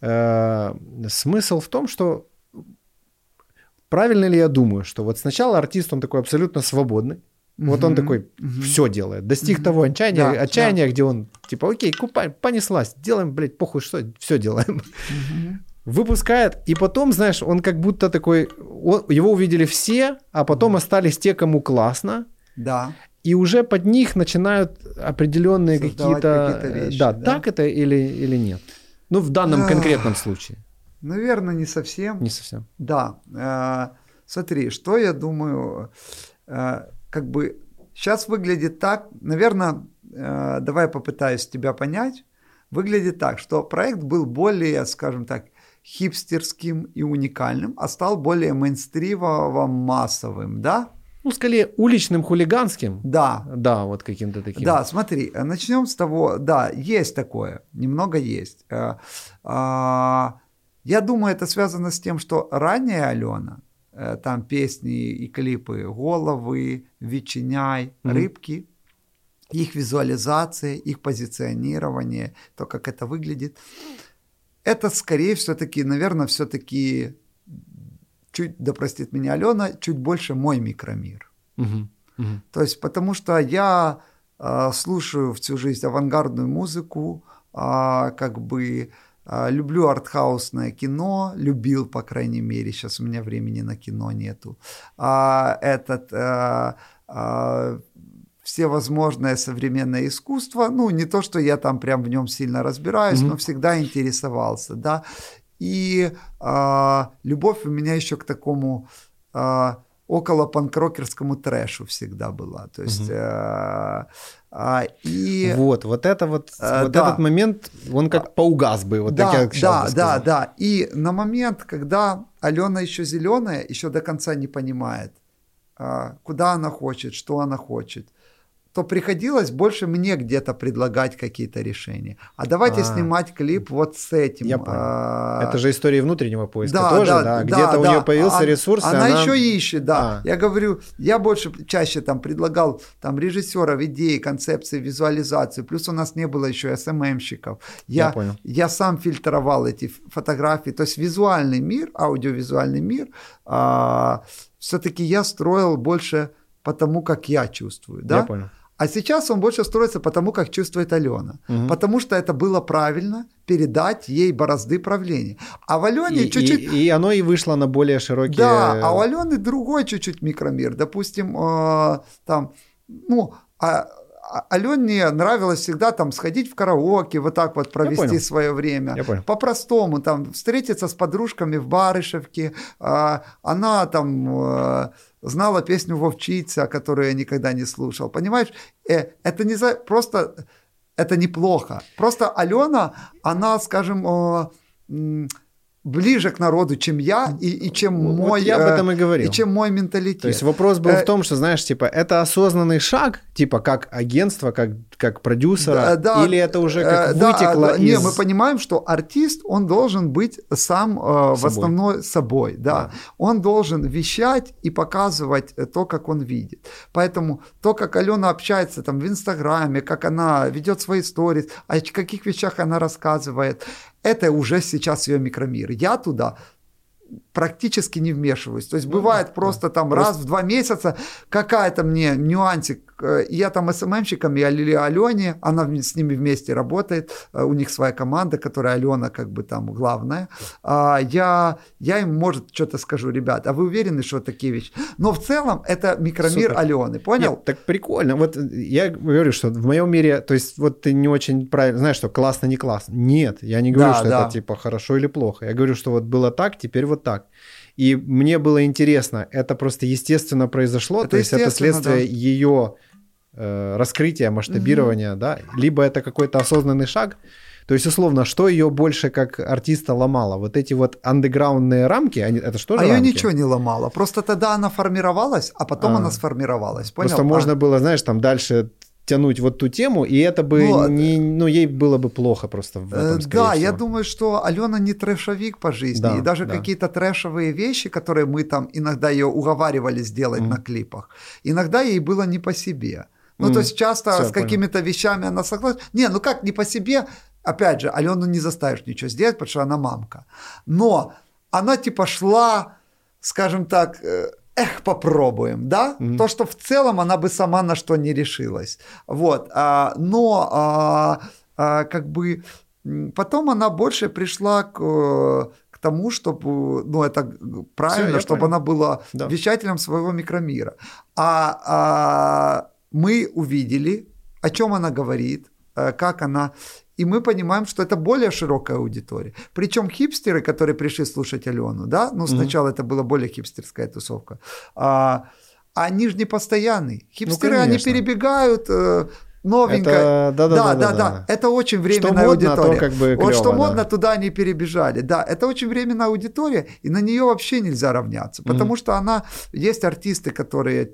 Э, смысл в том, что правильно ли я думаю, что вот сначала артист, он такой абсолютно свободный, mm-hmm. вот он такой mm-hmm. все делает, достиг mm-hmm. того отчаяния, да, отчаяния да. где он типа, окей, купай, понеслась, делаем, блядь, похуй, что, все делаем. Mm-hmm. Выпускает, и потом, знаешь, он как будто такой, он, его увидели все, а потом mm-hmm. остались те, кому классно. Да. И уже под них начинают определенные какие-то... какие вещи, да, да, так это или, или нет. Ну, в данном конкретном случае. Наверное, не совсем. Не совсем. Да. Э, смотри, что я думаю, э, как бы сейчас выглядит так, наверное, э, давай попытаюсь тебя понять, выглядит так, что проект был более, скажем так, хипстерским и уникальным, а стал более мейнстримовым, массовым, да? Ну, скорее, уличным хулиганским. Да. Да, вот каким-то таким. Да, смотри, начнем с того, да, есть такое, немного есть. А, Я думаю, это связано с тем, что ранняя Алена, э, там песни и клипы «Головы», «Ветчиняй». «Рыбки», их визуализация, их позиционирование, то, как это выглядит, это скорее все-таки, наверное, все-таки чуть, да простит меня Алена, чуть больше мой микромир. Угу, угу. То есть, потому что я э, слушаю всю жизнь авангардную музыку, э, как бы люблю артхаусное кино, любил, по крайней мере, сейчас у меня времени на кино нету. А, этот... А, а, все возможное современное искусство. Ну, не то, что я там прям в нем сильно разбираюсь, mm-hmm. но всегда интересовался, да. И а, любовь у меня еще к такому а, около панкрокерскому трэшу всегда была. То есть... Угу. А, а, и... Вот, вот это вот, а, вот да. этот момент, он как поугас бы, вот да, так я да, да, да. И на момент, когда Алена еще зеленая, еще до конца не понимает, а, куда она хочет, что она хочет, то приходилось больше мне где-то предлагать какие-то решения. А давайте А-а-а. снимать клип вот с этим. Я понял. А... Это же история внутреннего поиска да, тоже, да? да? Где-то да, у нее появился а, ресурс. Она, она еще ищет, да. А. Я говорю, я больше чаще там предлагал там режиссеров, идеи, концепции, визуализацию. Плюс у нас не было еще СММщиков. Я, я понял. Я сам фильтровал эти фотографии. То есть визуальный мир, аудиовизуальный мир, а, все-таки я строил больше потому, как я чувствую. Да? Я понял. А сейчас он больше строится потому, как чувствует Алена. Угу. Потому что это было правильно передать ей борозды правления. А в Алене и, чуть-чуть... И, и оно и вышло на более широкие... Да, а у Алены другой чуть-чуть микромир. Допустим, э, там, ну, а, а Алене нравилось всегда там сходить в караоке, вот так вот провести свое время. По-простому, там, встретиться с подружками в Барышевке. А, она там э, знала песню «Вовчица», которую я никогда не слушал. Понимаешь, э, это не за... просто... Это неплохо. Просто Алена, она, скажем, ближе к народу, чем я и, и чем вот мой я об этом и говорил. и чем мой менталитет. То есть вопрос был э, в том, что знаешь, типа это осознанный шаг, типа как агентство, как как продюсера, да, да, или это уже как э, вытекло да, из... Не, мы понимаем, что артист он должен быть сам э, в основной собой, да. да. Он должен вещать и показывать э, то, как он видит. Поэтому то, как Алена общается там в Инстаграме, как она ведет свои истории, о каких вещах она рассказывает, это уже сейчас ее микромир. Я туда практически не вмешиваюсь. То есть ну, бывает да, просто да. там просто... раз в два месяца какая-то мне нюансик Э, я там СММщиком, я Лили Алене, она с ними вместе работает, э, у них своя команда, которая Алена как бы там главная. А, я, я им, может, что-то скажу, ребят, а вы уверены, что такие вещи? Но в целом это микромир Супер. Алены, понял? Нет, так прикольно. Вот я говорю, что в моем мире, то есть вот ты не очень правильно, знаешь, что классно, не классно. Нет, я не говорю, да, что да. это типа хорошо или плохо. Я говорю, что вот было так, теперь вот так. И мне было интересно, это просто естественно произошло, это то есть это следствие да. ее э, раскрытия, масштабирования, угу. да, либо это какой-то осознанный шаг. То есть, условно, что ее больше как артиста ломало? Вот эти вот андеграундные рамки, они, это что же А рамки? ее ничего не ломало. Просто тогда она формировалась, а потом а. она сформировалась. Понял? Просто а. можно было, знаешь, там дальше тянуть вот ту тему, и это бы ну, не, ну ей было бы плохо просто в этом, э, Да, всего. я думаю, что Алена не трэшовик по жизни, да, и даже да. какие-то трэшевые вещи, которые мы там иногда ее уговаривали сделать mm. на клипах, иногда ей было не по себе. Ну, mm. то есть часто Все, с какими-то вещами она согласна. Не, ну как, не по себе. Опять же, Алену не заставишь ничего сделать, потому что она мамка. Но она типа шла, скажем так, э, эх, попробуем, да? Mm-hmm. То, что в целом она бы сама на что не решилась. Вот. А, но а, а, как бы потом она больше пришла к к тому, чтобы, ну, это правильно, Всё, чтобы понял. она была да. вещателем своего микромира. А, а мы увидели, о чем она говорит, э, как она... И мы понимаем, что это более широкая аудитория. Причем хипстеры, которые пришли слушать Алену, да, ну сначала mm-hmm. это была более хипстерская тусовка, а, они же не постоянные. Хипстеры, ну, они перебегают, э, новенькая. Это, да, да, да, да, да, да. Это очень временная что модно, аудитория. То как бы клево, вот что да. модно, туда они перебежали. Да, это очень временная аудитория, и на нее вообще нельзя равняться, потому mm-hmm. что она есть артисты, которые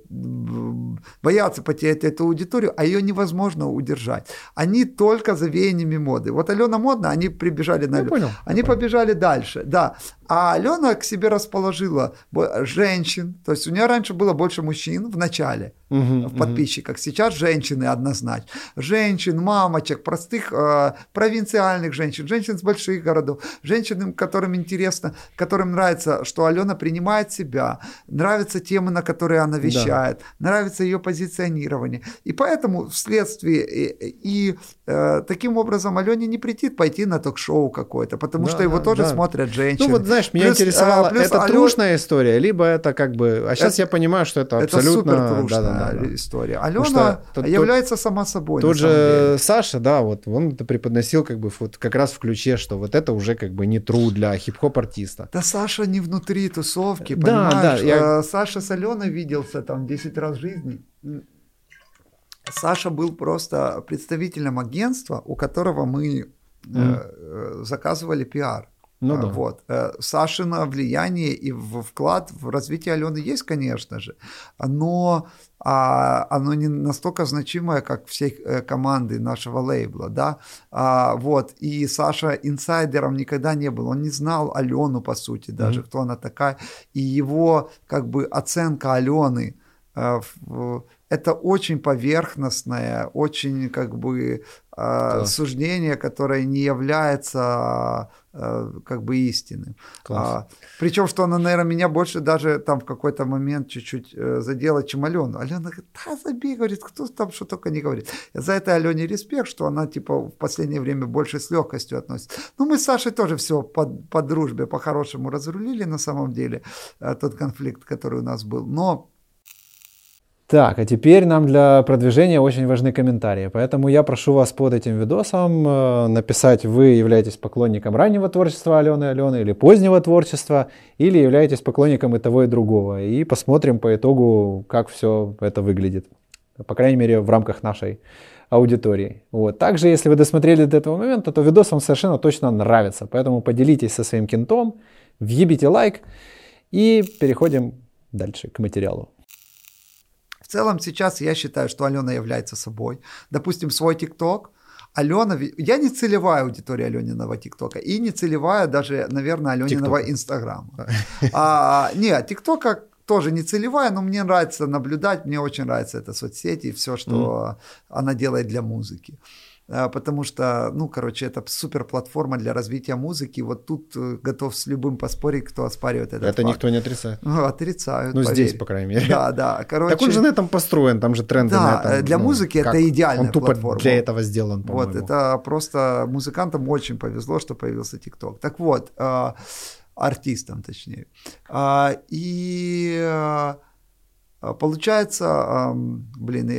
боятся потерять эту аудиторию, а ее невозможно удержать. Они только за веяниями моды. Вот Алена модна, они прибежали на. Я понял. Они я побежали понял. дальше, да. А Алена к себе расположила женщин, то есть у нее раньше было больше мужчин в начале угу, в подписчиках, угу. сейчас женщины однозначно. Женщин, мамочек, простых э, провинциальных женщин, женщин с больших городов, женщин, которым интересно, которым нравится, что Алена принимает себя, нравятся темы, на которые она вещает, да. нравится ее позиционирование. И поэтому вследствие и, и э, таким образом Алене не претит пойти на ток-шоу какое-то, потому да, что его да, тоже да. смотрят женщины. Ну вот знаешь, меня плюс, интересовало, а, плюс это Алё... трушная история, либо это как бы... А сейчас это, я понимаю, что это абсолютно... Это супер трушная да, да, да. история. Алена что, является тут, сама собой. Тут же Саша, да, вот он это преподносил как бы вот как раз в ключе, что вот это уже как бы не тру для хип-хоп артиста. Да Саша не внутри тусовки, да, понимаешь? Да, я... Э, Саша с Аленой виделся там 10 раз в жизни. Саша был просто представителем агентства, у которого мы mm. заказывали пиар. Ну да. Вот. Э, Сашина влияние и вклад в развитие Алены есть, конечно же, но а, оно не настолько значимое, как всей э, команды нашего лейбла, да, а, вот, и Саша инсайдером никогда не был, он не знал Алену, по сути, даже, mm-hmm. кто она такая, и его, как бы, оценка Алены э, это очень поверхностное, очень как бы э, суждение, которое не является э, как бы истинным. А, причем, что она, наверное, меня больше даже там в какой-то момент чуть-чуть э, задела, чем Алену. Алена говорит, да, забей, говорит, кто там что только не говорит. За это Алене респект, что она типа в последнее время больше с легкостью относится. Ну, мы с Сашей тоже все по, по дружбе, по-хорошему разрулили на самом деле э, тот конфликт, который у нас был. Но так, а теперь нам для продвижения очень важны комментарии, поэтому я прошу вас под этим видосом э, написать, вы являетесь поклонником раннего творчества Алены Алены или позднего творчества, или являетесь поклонником и того, и другого. И посмотрим по итогу, как все это выглядит. По крайней мере, в рамках нашей аудитории. Вот. Также, если вы досмотрели до этого момента, то видос вам совершенно точно нравится. Поэтому поделитесь со своим кентом, въебите лайк и переходим дальше к материалу целом сейчас я считаю, что Алена является собой. Допустим, свой ТикТок, Алена, я не целевая аудитория Алениного ТикТока и не целевая даже, наверное, Алениного Инстаграма. А, нет, ТикТока тоже не целевая, но мне нравится наблюдать, мне очень нравится эта соцсеть и все, что mm. она делает для музыки. А, потому что, ну, короче, это супер платформа для развития музыки. Вот тут э, готов с любым поспорить, кто оспаривает этот Это факт. никто не отрицает. Ну, отрицают. Ну, здесь, по крайней мере. Да, да. Короче, так он же на этом построен, там же тренды да, на этом. для ну, музыки это идеальная Он тупо платформа. для этого сделан, по-моему. Вот, это просто музыкантам очень повезло, что появился ТикТок. Так вот, э, артистам точнее. Э, и... А, получается, блин,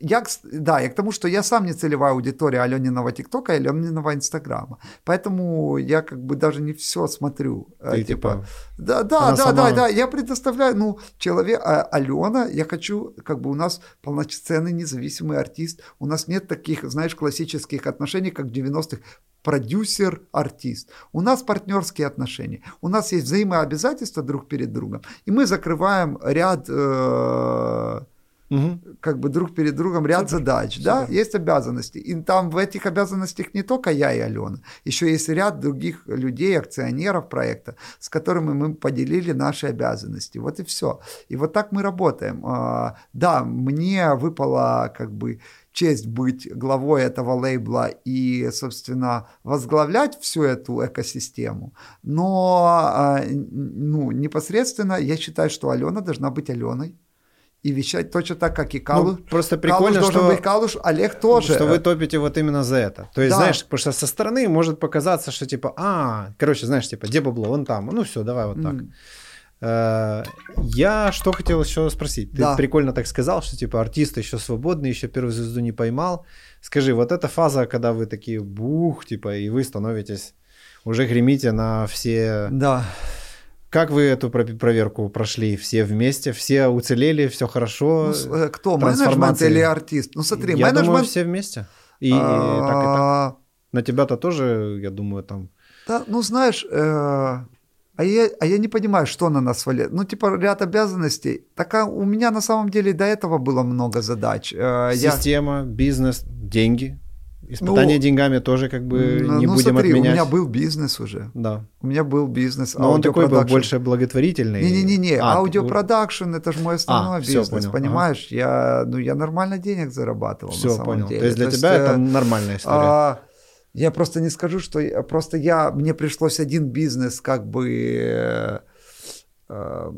я, да, я к тому, что я сам не целевая аудитория Алениного ТикТока и Алениного Инстаграма. Поэтому я как бы даже не все смотрю. А, Ты, типа, типа да, да, да, сама... да, да, я предоставляю, ну, человек, а, Алена, я хочу, как бы у нас полноценный независимый артист, у нас нет таких, знаешь, классических отношений, как в 90-х, продюсер, артист. У нас партнерские отношения. У нас есть взаимообязательства друг перед другом. И мы закрываем ряд э, угу. как бы друг перед другом ряд супер, задач, супер. да, есть обязанности. И там в этих обязанностях не только я и Алена, еще есть ряд других людей, акционеров проекта, с которыми мы поделили наши обязанности. Вот и все. И вот так мы работаем. А, да, мне выпало как бы честь быть главой этого лейбла и, собственно, возглавлять всю эту экосистему. Но а, ну, непосредственно я считаю, что Алена должна быть Аленой и вещать точно так, как и Калуш. Ну, просто прикольно, Калуш что... должен быть Калуш, Олег тоже. Что вы топите вот именно за это. То есть, да. знаешь, потому что со стороны может показаться, что типа, а, короче, знаешь, типа, где бабло, он там, ну все, давай вот так. Mm. Я что хотел еще спросить? Ты да. прикольно так сказал, что типа артист еще свободный, еще первую звезду не поймал. Скажи, вот эта фаза, когда вы такие бух, типа, и вы становитесь, уже гремите на все... Да Как вы эту проверку прошли? Все вместе, все уцелели, все хорошо? Ну, э, кто, менеджмент или артист? Ну смотри, я менеджмент... думаю, все вместе. И, а... и так, и так. На тебя-то тоже, я думаю, там... Да, ну знаешь, э... А я, а я не понимаю, что на нас валит. Ну, типа, ряд обязанностей. Так а у меня на самом деле до этого было много задач. Э, Система, я... бизнес, деньги. Испытание ну, деньгами тоже как бы ну, не ну, будем смотри, отменять. у меня был бизнес уже. Да. У меня был бизнес. Но он такой был больше благотворительный. Не-не-не, а, аудиопродакшн это же мой основной а, бизнес, понял. понимаешь? Ага. Я, ну, я нормально денег зарабатывал все, на самом понял. деле. То есть для То тебя есть, это э, нормальная история. А, я просто не скажу, что я, просто я мне пришлось один бизнес как бы э, Э,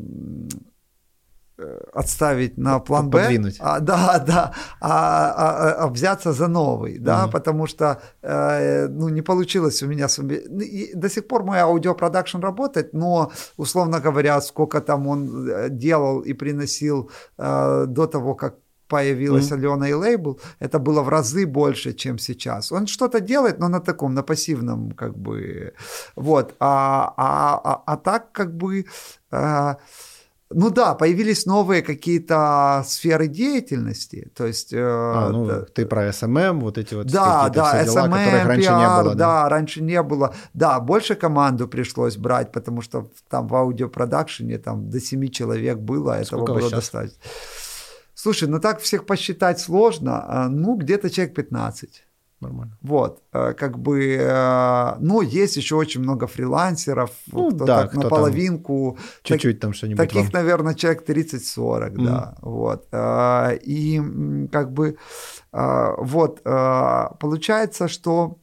отставить на план Б, а, да, [LAUGHS] да, а, а, а взяться за новый, да, угу. потому что э, ну, не получилось у меня ну, до сих пор мой аудиопродакшн работает, но условно говоря, сколько там он э, делал и приносил э, до того, как появилась mm-hmm. Алена и лейбл, это было в разы больше, чем сейчас. Он что-то делает, но на таком, на пассивном, как бы, вот. А, а, а, а так, как бы, э, ну да, появились новые какие-то сферы деятельности, то есть... Э, а, ну да, ты про SMM, вот эти вот да, да, все дела, SMM, которых раньше PR, не было. Да? да, раньше не было. Да, больше команду пришлось брать, потому что там в аудиопродакшене там до 7 человек было, а этого было достаточно. Слушай, ну так всех посчитать сложно, а, ну где-то человек 15 нормально. Вот, э, как бы, ну, есть еще очень много фрилансеров, ну, кто да, так кто наполовинку. Чуть-чуть там что-нибудь Таких, вам... наверное, человек 30-40, mm. да, вот. Э, и как бы, вот, получается, что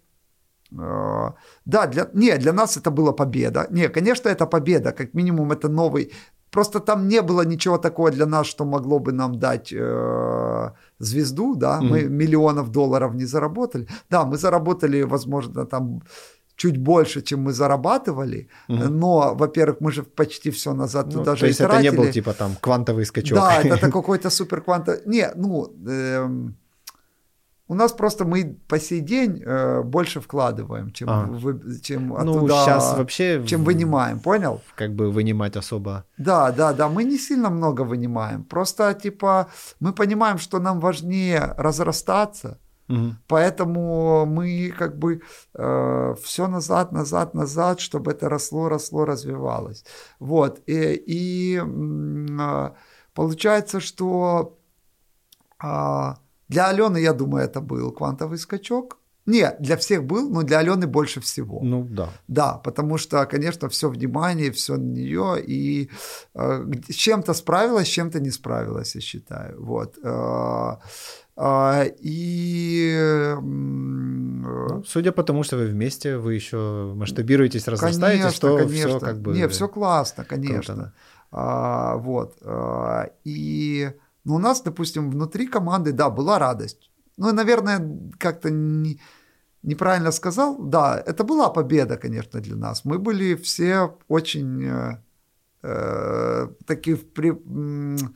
да, для, не, для нас это была победа. Не, конечно, это победа, как минимум это новый Просто там не было ничего такого для нас, что могло бы нам дать э, звезду, да, mm-hmm. мы миллионов долларов не заработали. Да, мы заработали, возможно, там чуть больше, чем мы зарабатывали, mm-hmm. но, во-первых, мы же почти все назад ну, туда же То есть это не был типа там квантовый скачок. Да, это [LAUGHS] какой-то супер квантовый. Не, ну... Э, у нас просто мы по сей день э, больше вкладываем, чем, а. вы, чем ну, оттуда, сейчас вообще чем вынимаем, понял? Как бы вынимать особо. Да, да, да, мы не сильно много вынимаем. Просто типа мы понимаем, что нам важнее разрастаться, угу. поэтому мы как бы э, все назад, назад, назад, чтобы это росло, росло, развивалось. Вот и, и э, получается, что э, для Алены, я думаю, это был квантовый скачок. Не, для всех был, но для Алены больше всего. Ну да. Да, потому что, конечно, все внимание, все на нее, и э, с чем-то справилась, с чем-то не справилась, я считаю. Вот. Э, э, и... Ну, судя по тому, что вы вместе, вы еще масштабируетесь, разрастаетесь, конечно, что конечно. все как бы... Не, все классно, конечно. Круто, да. а, вот. А, и... Но у нас, допустим, внутри команды, да, была радость. Ну, наверное, как-то не, неправильно сказал. Да, это была победа, конечно, для нас. Мы были все очень э, э, такие при, ну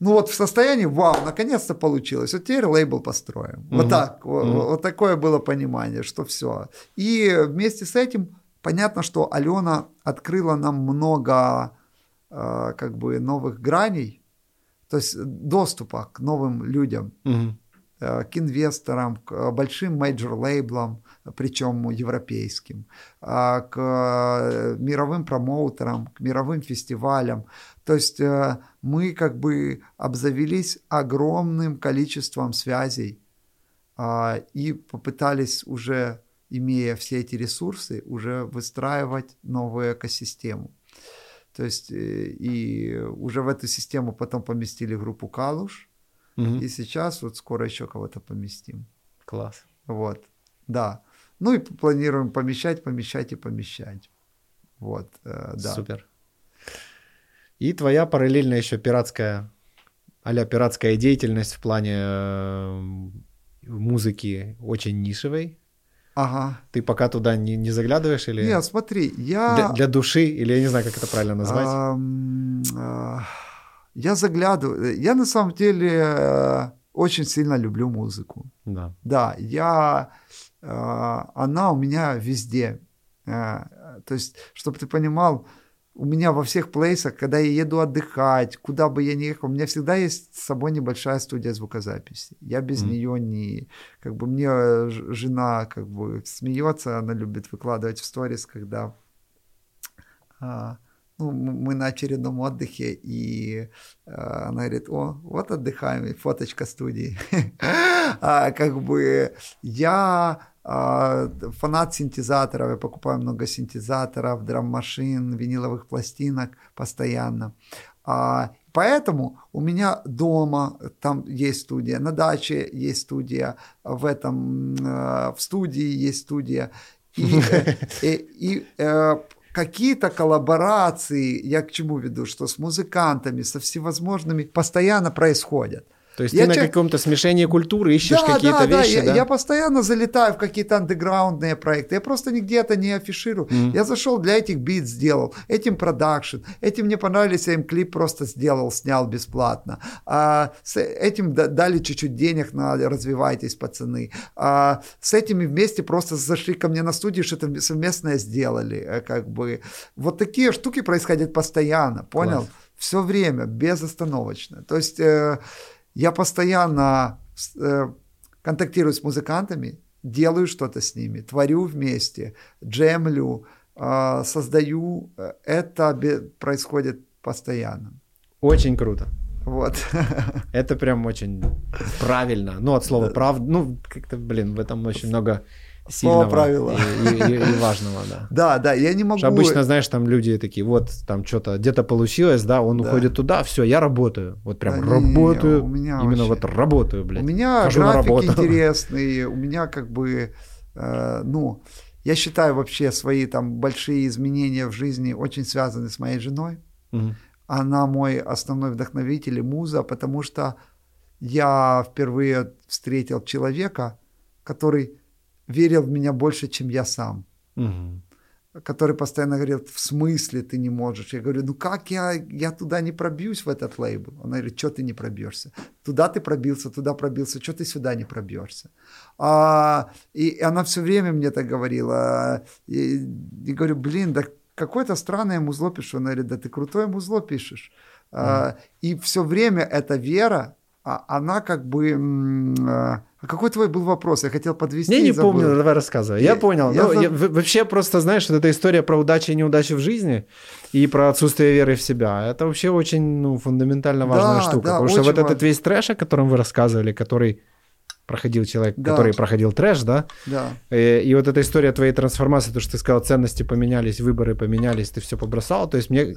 вот в состоянии, вау, наконец-то получилось. Вот теперь лейбл построим. Угу. Вот так, угу. вот, вот такое было понимание, что все. И вместе с этим понятно, что Алена открыла нам много э, как бы новых граней то есть доступа к новым людям, угу. к инвесторам, к большим major -лейблам, причем европейским, а, к э, мировым промоутерам, к мировым фестивалям. То есть э, мы как бы обзавелись огромным количеством связей а, и попытались уже, имея все эти ресурсы, уже выстраивать новую экосистему. То есть э, и уже в эту систему потом поместили группу Калуш. Угу. И сейчас вот скоро еще кого-то поместим. Класс. Вот, да. Ну и планируем помещать, помещать и помещать. Вот, э, да. Супер. И твоя параллельная еще пиратская, а пиратская деятельность в плане э, музыки очень нишевой. Ага. Ты пока туда не, не заглядываешь или? Нет, смотри, я... Для, для души, или я не знаю, как это правильно назвать. А, а, я заглядываю. Я на самом деле э, очень сильно люблю музыку. Да. Да, я... А, она у меня везде. То есть, чтобы ты понимал, у меня во всех плейсах, когда я еду отдыхать, куда бы я ни ехал, у меня всегда есть с собой небольшая студия звукозаписи. Я без mm. нее не... Как бы мне жена как бы смеется, она любит выкладывать в сторис, когда а, ну, мы на очередном отдыхе, и а, она говорит, о, вот отдыхаем, и фоточка студии. [LAUGHS] а, как бы я фанат синтезаторов, я покупаю много синтезаторов, драм-машин, виниловых пластинок постоянно. А, поэтому у меня дома там есть студия, на даче есть студия, в этом в студии есть студия. И, и, [LAUGHS] и э, какие-то коллаборации, я к чему веду, что с музыкантами, со всевозможными постоянно происходят. То есть я ты на каком-то смешении культуры ищешь да, какие-то да, вещи, да? Я, я постоянно залетаю в какие-то андеграундные проекты. Я просто нигде это не афиширую. Mm. Я зашел для этих бит сделал, этим продакшн, этим мне понравились, я им клип просто сделал, снял бесплатно. А, с этим дали чуть-чуть денег на развивайтесь, пацаны. А, с этими вместе просто зашли ко мне на студию, что-то совместное сделали. Э, как бы. Вот такие штуки происходят постоянно, понял? Класс. Все время, безостановочно. То есть... Э, я постоянно э, контактирую с музыкантами, делаю что-то с ними, творю вместе, джемлю, э, создаю. Это происходит постоянно. Очень круто. Вот. [LAUGHS] Это прям очень правильно. Ну, от слова прав. Ну, как-то, блин, в этом очень много сильного правила. И, и, и важного, да. [LAUGHS] Да, да, я не могу... Что обычно, знаешь, там люди такие, вот, там что-то где-то получилось, да, он да. уходит туда, все, я работаю. Вот прям да, работаю, не, у меня именно вообще... вот работаю, блядь. У меня Хожу график [LAUGHS] интересный, у меня как бы, э, ну, я считаю вообще свои там большие изменения в жизни очень связаны с моей женой. Угу. Она мой основной вдохновитель и муза, потому что я впервые встретил человека, который верил в меня больше, чем я сам. Угу. Который постоянно говорил, в смысле ты не можешь? Я говорю, ну как я, я туда не пробьюсь в этот лейбл? Он говорит, что ты не пробьешься? Туда ты пробился, туда пробился, что ты сюда не пробьешься? А, и она все время мне так говорила. И, и говорю, блин, да какое-то странное музло пишу. Она говорит, да ты крутое музло пишешь. Mm. А, и все время эта вера, а, она как бы... А, какой твой был вопрос? Я хотел подвести. Я не помню, давай рассказывай. Я, я понял. Я ну, я, вообще просто, знаешь, вот эта история про удачи и неудачи в жизни и про отсутствие веры в себя. Это вообще очень ну, фундаментально важная да, штука. Да, потому что вот этот весь трэш, о котором вы рассказывали, который проходил человек, да. который проходил трэш, да? Да. И, э, и вот эта история твоей трансформации, то, что ты сказал, ценности поменялись, выборы поменялись, ты все побросал. То есть мне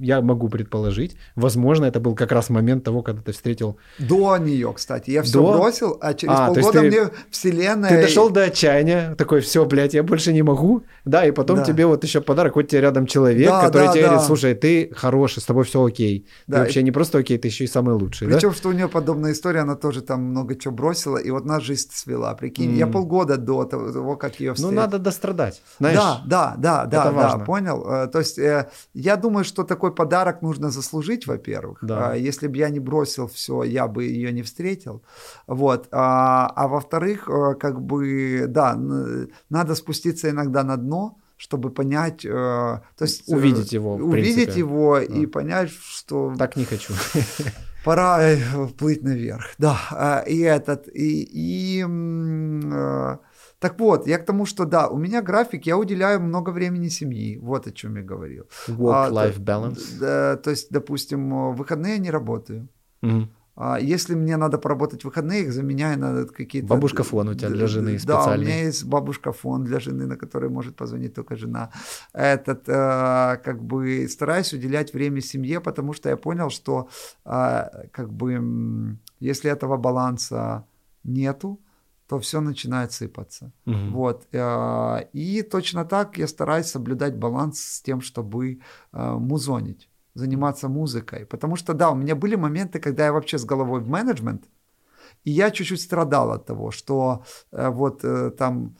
я могу предположить, возможно, это был как раз момент того, когда ты встретил... До нее, кстати. Я все до... бросил, а через а, полгода ты... мне вселенная... Ты дошел до отчаяния, такой, все, блядь, я больше не могу. Да, и потом да. тебе вот еще подарок, вот тебе рядом человек, да, который да, тебе да. говорит, слушай, ты хороший, с тобой все окей. Да. Ты вообще не просто окей, ты еще и самый лучший. Причем, да? что у нее подобная история, она тоже там много чего бросила, и вот нас жизнь свела. Прикинь, mm. я полгода до того, как ее встретил. Ну, надо дострадать, знаешь? Да, да, да, да, да, понял. Э, то есть э, я думаю, что такой подарок нужно заслужить, во-первых. Да. А, если бы я не бросил все, я бы ее не встретил. Вот. А, а во-вторых, э, как бы, да, надо спуститься иногда на дно, чтобы понять, э, то есть э, увидеть его, увидеть его да. и понять, что так не хочу. [LAUGHS] Пора плыть наверх, да. И этот и и так вот, я к тому, что да, у меня график, я уделяю много времени семьи. Вот о чем я говорил. Work-life а, balance. Да, то есть, допустим, в выходные я не работаю. mm А если мне надо поработать в выходные, их заменяю на какие-то... Бабушка фон у тебя для жены специальный. Да, у меня есть бабушка фон для жены, на который может позвонить только жена. Этот, э, как бы, стараюсь уделять время семье, потому что я понял, что, э, как бы, если этого баланса нету, то все начинает сыпаться. Угу. Вот. Э, и точно так я стараюсь соблюдать баланс с тем, чтобы э, музонить, заниматься музыкой. Потому что, да, у меня были моменты, когда я вообще с головой в менеджмент, и я чуть-чуть страдал от того, что э, вот там,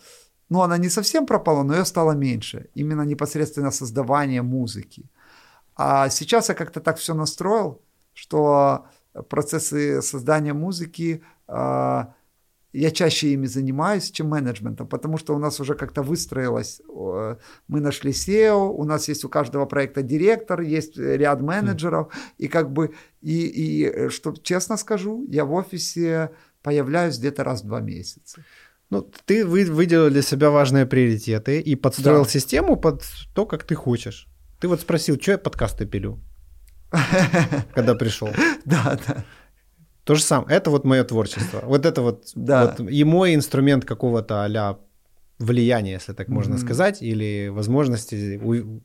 ну, она не совсем пропала, но ее стало меньше. Именно непосредственно создавание музыки. А сейчас я как-то так все настроил, что процессы создания музыки я чаще ими занимаюсь, чем менеджментом, потому что у нас уже как-то выстроилось, мы нашли SEO, у нас есть у каждого проекта директор, есть ряд менеджеров, и как бы, и, и что честно скажу, я в офисе появляюсь где-то раз в два месяца. Ну, ты вы, выделил для себя важные приоритеты и подстроил да. систему под то, как ты хочешь. Ты вот спросил, что я подкасты пилю, [LAUGHS] когда пришел. Да, да. То же самое. Это вот мое творчество. Вот это вот, да. вот и мой инструмент какого-то а влияния, если так можно mm-hmm. сказать, или возможности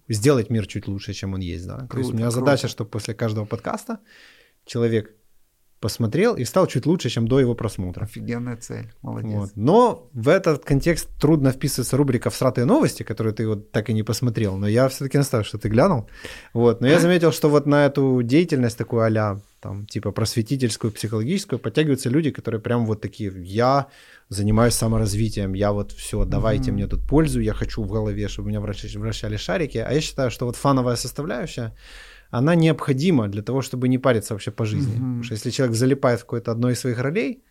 сделать мир чуть лучше, чем он есть. Да? Круто, То есть у меня круто. задача, чтобы после каждого подкаста человек посмотрел и стал чуть лучше, чем до его просмотра. Офигенная цель, молодец. Вот. Но в этот контекст трудно вписывается рубрика «Всратые новости», которую ты вот так и не посмотрел, но я все-таки настаиваю, что ты глянул. Вот. Но я заметил, что вот на эту деятельность такую а там, типа просветительскую, психологическую, подтягиваются люди, которые прям вот такие, я занимаюсь саморазвитием, я вот все, давайте mm-hmm. мне тут пользу, я хочу в голове, чтобы у меня вращали, вращали шарики. А я считаю, что вот фановая составляющая, она необходима для того, чтобы не париться вообще по жизни. Mm-hmm. Потому что если человек залипает в какой-то одной из своих ролей,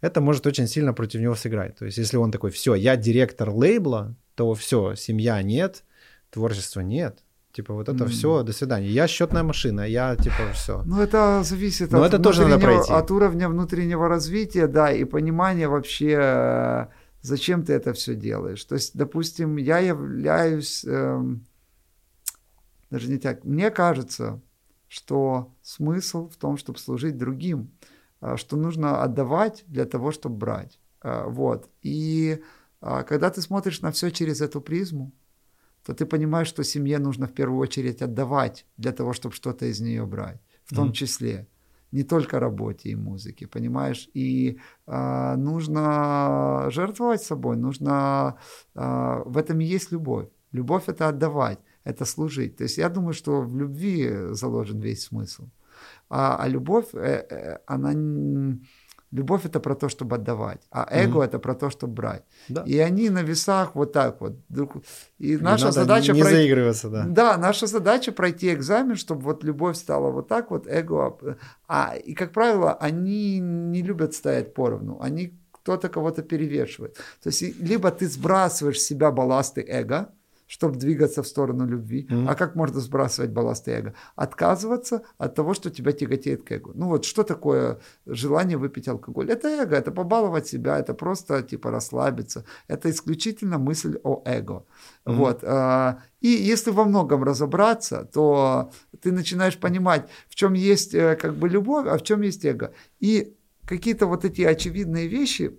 это может очень сильно против него сыграть. То есть, если он такой, все, я директор лейбла, то все, семья нет, творчества нет. Типа вот это mm. все, до свидания. Я счетная машина, я типа все. Ну это зависит Но от, это тоже надо пройти. от уровня внутреннего развития, да, и понимания вообще, зачем ты это все делаешь. То есть, допустим, я являюсь эм, даже не так. Мне кажется, что смысл в том, чтобы служить другим, а, что нужно отдавать для того, чтобы брать. А, вот. И когда ты смотришь на все через эту призму, то ты понимаешь, что семье нужно в первую очередь отдавать для того, чтобы что-то из нее брать, в том mm-hmm. числе не только работе и музыке, понимаешь? И э, нужно жертвовать собой, нужно э, в этом и есть любовь. Любовь это отдавать это служить. То есть я думаю, что в любви заложен весь смысл. А, а любовь, э, э, она... Любовь это про то, чтобы отдавать, а эго mm-hmm. это про то, чтобы брать. Да. И они на весах вот так вот. И наша Надо задача не пройти... заигрываться, да. Да, наша задача пройти экзамен, чтобы вот любовь стала вот так вот, эго. А и как правило, они не любят стоять поровну, они кто-то кого-то перевешивает. То есть либо ты сбрасываешь с себя балласты эго, чтобы двигаться в сторону любви. Mm-hmm. А как можно сбрасывать балласт эго? Отказываться от того, что тебя тяготеет к эго. Ну вот что такое желание выпить алкоголь? Это эго, это побаловать себя, это просто типа расслабиться. Это исключительно мысль о эго. Mm-hmm. Вот. А, и если во многом разобраться, то ты начинаешь понимать, в чем есть э, как бы любовь, а в чем есть эго. И какие-то вот эти очевидные вещи,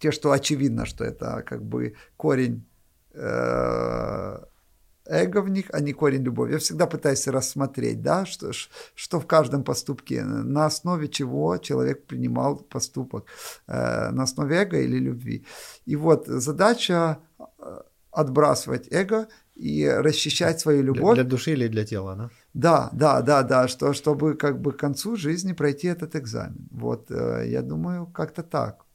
те, что очевидно, что это как бы корень эго в них, а не корень любови. Я всегда пытаюсь рассмотреть, да, что, что в каждом поступке, на основе чего человек принимал поступок, э, на основе эго или любви. И вот задача э, отбрасывать эго и расчищать свою любовь. Для, для души или для тела, да? Да, да, да, да, что, чтобы как бы к концу жизни пройти этот экзамен. Вот, я думаю, как-то так.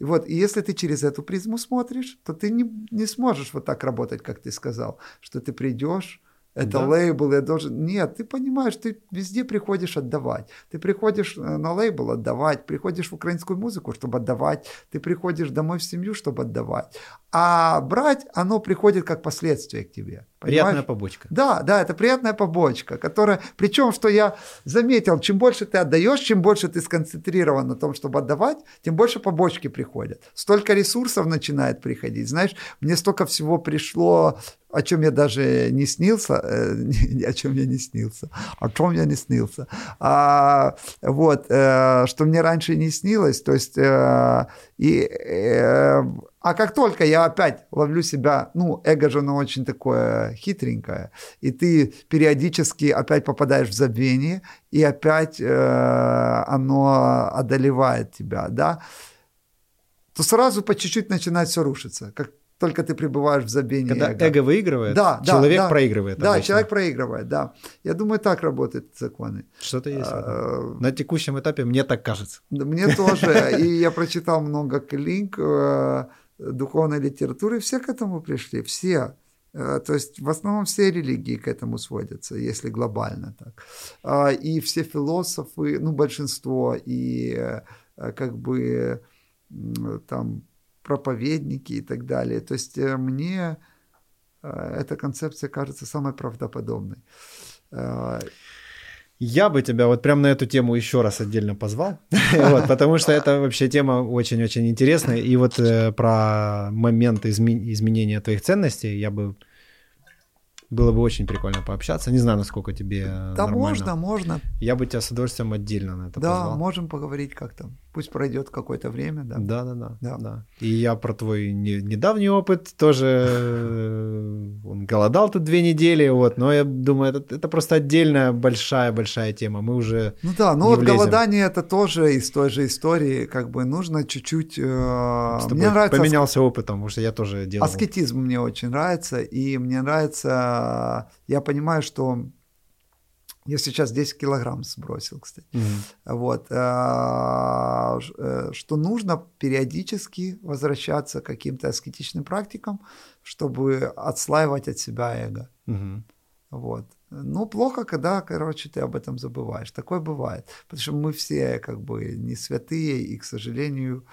И вот, и если ты через эту призму смотришь, то ты не, не сможешь вот так работать, как ты сказал, что ты придешь, это да. лейбл, я должен... Нет, ты понимаешь, ты везде приходишь отдавать. Ты приходишь э, на лейбл отдавать, приходишь в украинскую музыку, чтобы отдавать, ты приходишь домой в семью, чтобы отдавать. А брать, оно приходит как последствие к тебе. Понимаешь? Приятная побочка. Да, да, это приятная побочка, которая... Причем, что я заметил, чем больше ты отдаешь, чем больше ты сконцентрирован на том, чтобы отдавать, тем больше побочки приходят. Столько ресурсов начинает приходить. Знаешь, мне столько всего пришло о чем я даже не снился, э, [LAUGHS] о чем я не снился, о чем я не снился, а, вот, э, что мне раньше не снилось, то есть, э, и, э, а как только я опять ловлю себя, ну, эго же оно очень такое хитренькое, и ты периодически опять попадаешь в забвение, и опять э, оно одолевает тебя, да, то сразу по чуть-чуть начинает все рушиться, как только ты пребываешь в забвении Когда эго. эго выигрывает, да, человек да, проигрывает. Да, обычно. человек проигрывает, да. Я думаю, так работают законы. Что-то есть. А, на текущем этапе мне так кажется. Мне тоже. И я прочитал много книг э, духовной литературы, все к этому пришли, все. Э, то есть в основном все религии к этому сводятся, если глобально так. А, и все философы, ну большинство, и э, как бы там проповедники и так далее. То есть э, мне э, эта концепция кажется самой правдоподобной. Э, я бы тебя вот прям на эту тему еще раз отдельно позвал, [LAUGHS] вот, потому что это вообще тема очень-очень интересная. И вот э, про момент изме- изменения твоих ценностей я бы было бы очень прикольно пообщаться. Не знаю, насколько тебе Да нормально. можно, можно. Я бы тебя с удовольствием отдельно на это да, позвал. Да, можем поговорить как-то. Пусть пройдет какое-то время, да. Да, да, да. да. да. И я про твой не, недавний опыт тоже. Э, он голодал тут две недели, вот. Но я думаю, это, это просто отдельная большая-большая тема. Мы уже. Ну да, ну вот влезем. голодание это тоже из той же истории. Как бы нужно чуть-чуть. Э, мне нравится. Поменялся опытом, потому что я тоже делал. Аскетизм мне очень нравится, и мне нравится. Я понимаю, что я сейчас 10 килограмм сбросил, кстати. Угу. Вот. А, э, что нужно периодически возвращаться к каким-то аскетичным практикам, чтобы отслаивать от себя эго. Угу. Вот. Ну, плохо, когда, короче, ты об этом забываешь. Такое бывает. Потому что мы все как бы не святые, и, к сожалению,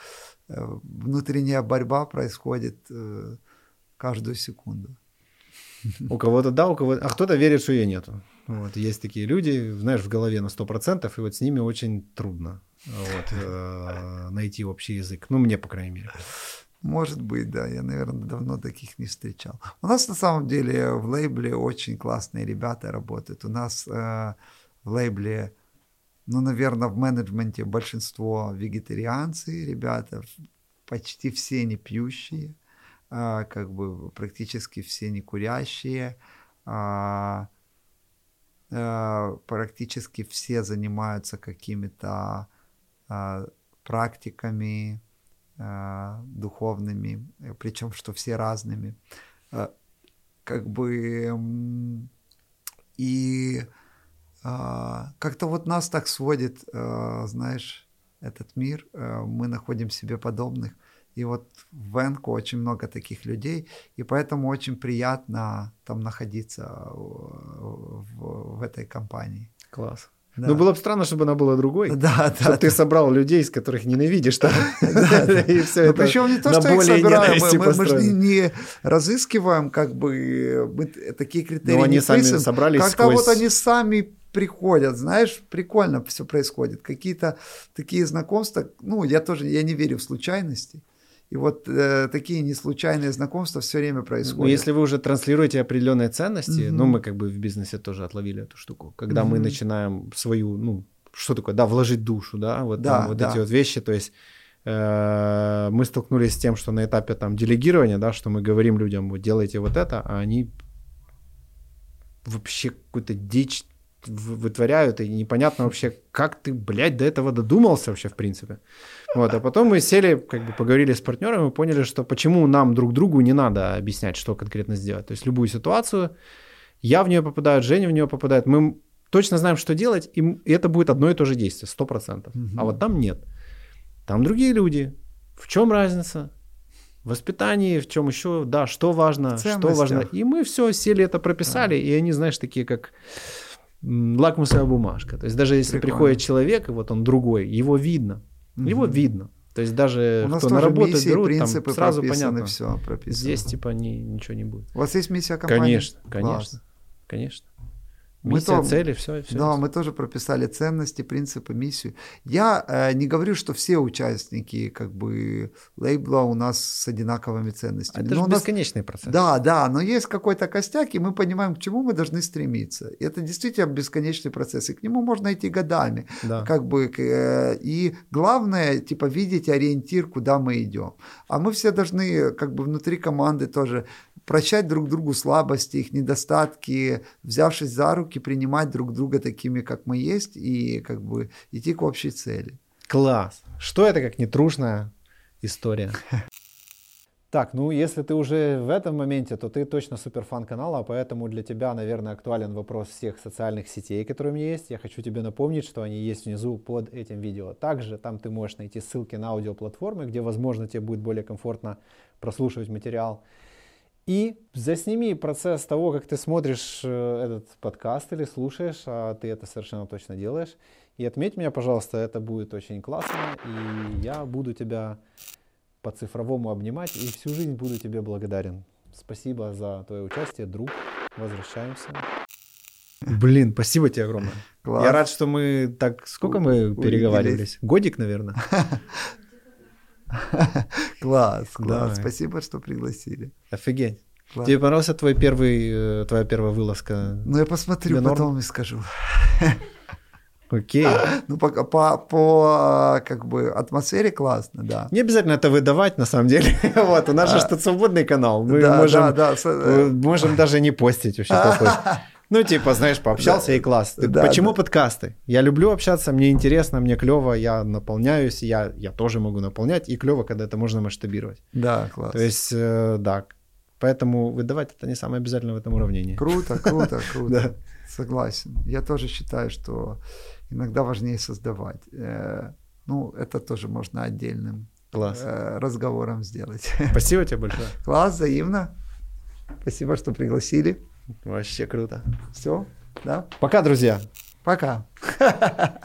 э, внутренняя борьба происходит э, каждую секунду. У кого-то да, у кого-то... А кто-то верит, что ее нету. Вот, есть такие люди, знаешь, в голове на 100%, и вот с ними очень трудно вот, э, найти общий язык. Ну, мне, по крайней мере. Может быть, да. Я, наверное, давно таких не встречал. У нас на самом деле в лейбле очень классные ребята работают. У нас э, в лейбле, ну, наверное, в менеджменте большинство вегетарианцы ребята, почти все не пьющие, э, как бы практически все не курящие. Э, практически все занимаются какими-то э, практиками э, духовными, причем что все разными. Как бы и как-то вот нас так сводит, знаешь, этот мир, мы находим себе подобных. И вот в Энко очень много таких людей, и поэтому очень приятно там находиться в, в, в этой компании. Класс. Да. Ну, было бы странно, чтобы она была другой. Да, да. Чтобы ты собрал людей, из которых ненавидишь. Да. [LAUGHS] [LAUGHS] И все это Причем не то, что их собираем, мы, же не разыскиваем, как бы, мы такие критерии Но они сами собрались Как-то вот они сами приходят, знаешь, прикольно все происходит. Какие-то такие знакомства, ну, я тоже, я не верю в случайности. И вот э, такие неслучайные знакомства все время происходят. Ну, если вы уже транслируете определенные ценности, mm-hmm. ну, мы как бы в бизнесе тоже отловили эту штуку. Когда mm-hmm. мы начинаем свою, ну, что такое, да, вложить душу, да, вот, да, там, вот да. эти вот вещи, то есть э, мы столкнулись с тем, что на этапе там делегирования, да, что мы говорим людям, вот делайте вот это, а они вообще какую-то дичь вытворяют, и непонятно вообще, как ты, блядь, до этого додумался вообще, в принципе. Вот, а потом мы сели, как бы поговорили с партнером и поняли, что почему нам друг другу не надо объяснять, что конкретно сделать. То есть любую ситуацию, я в нее попадаю, Женя в нее попадает, мы точно знаем, что делать, и это будет одно и то же действие, сто процентов. А вот там нет. Там другие люди. В чем разница? В воспитании, в чем еще, да, что важно, что важно. И мы все сели это прописали, а. и они, знаешь, такие как лакмусовая бумажка. То есть даже если Прикольно. приходит человек, и вот он другой, его видно. Угу. Его видно. То есть даже У нас кто на работу миссии, берут, принципы там сразу понятно. Все прописано. Здесь типа ни, ничего не будет. У вас есть миссия компании? Конечно, конечно, Класс. конечно. Миссия, мы цели, все, все. Да, мы тоже прописали ценности, принципы, миссию. Я э, не говорю, что все участники как бы лейбла у нас с одинаковыми ценностями. Это но же бесконечный процесс. Да, да, но есть какой-то костяк, и мы понимаем, к чему мы должны стремиться. И это действительно бесконечный процесс, и к нему можно идти годами. Да. Как бы, э, и главное, типа, видеть ориентир, куда мы идем. А мы все должны как бы внутри команды тоже прощать друг другу слабости, их недостатки, взявшись за руки, принимать друг друга такими, как мы есть, и как бы идти к общей цели. Класс. Что это как нетрушная история? [LAUGHS] Так, ну если ты уже в этом моменте, то ты точно суперфан канала, поэтому для тебя, наверное, актуален вопрос всех социальных сетей, которые у меня есть. Я хочу тебе напомнить, что они есть внизу под этим видео. Также там ты можешь найти ссылки на аудиоплатформы, где, возможно, тебе будет более комфортно прослушивать материал. И засними процесс того, как ты смотришь э, этот подкаст или слушаешь, а ты это совершенно точно делаешь. И отметь меня, пожалуйста, это будет очень классно, и я буду тебя по-цифровому обнимать и всю жизнь буду тебе благодарен. Спасибо за твое участие, друг. Возвращаемся. Блин, спасибо тебе огромное. Класс. Я рад, что мы так... Сколько мы переговаривались? Годик, наверное. [LAUGHS] [LAUGHS] Класс, класс. Спасибо, что пригласили. Офигеть. Класс. Тебе понравился твой первый, э, твоя первая вылазка? Ну, я посмотрю, потом и скажу. [LAUGHS] Окей. Ну, по, по, по как бы атмосфере классно, да. Не обязательно это выдавать, на самом деле. [LAUGHS] вот, у нас же что свободный канал. Мы да, можем, да, да. Э, можем даже не постить вообще. Ну, типа, знаешь, пообщался и класс. Да, Почему да. подкасты? Я люблю общаться, мне интересно, мне клево, я наполняюсь, я, я тоже могу наполнять, и клево, когда это можно масштабировать. Да, класс. То есть, э, да, поэтому выдавать это не самое обязательное в этом уравнении. Круто, круто, [LAUGHS] круто. Согласен. Я тоже считаю, что иногда важнее создавать. Э, ну, это тоже можно отдельным Класс. Э, разговором сделать. Спасибо тебе большое. [LAUGHS] Класс, взаимно. Спасибо, что пригласили. Вообще круто. Все, да? Пока, друзья. Пока. [LAUGHS]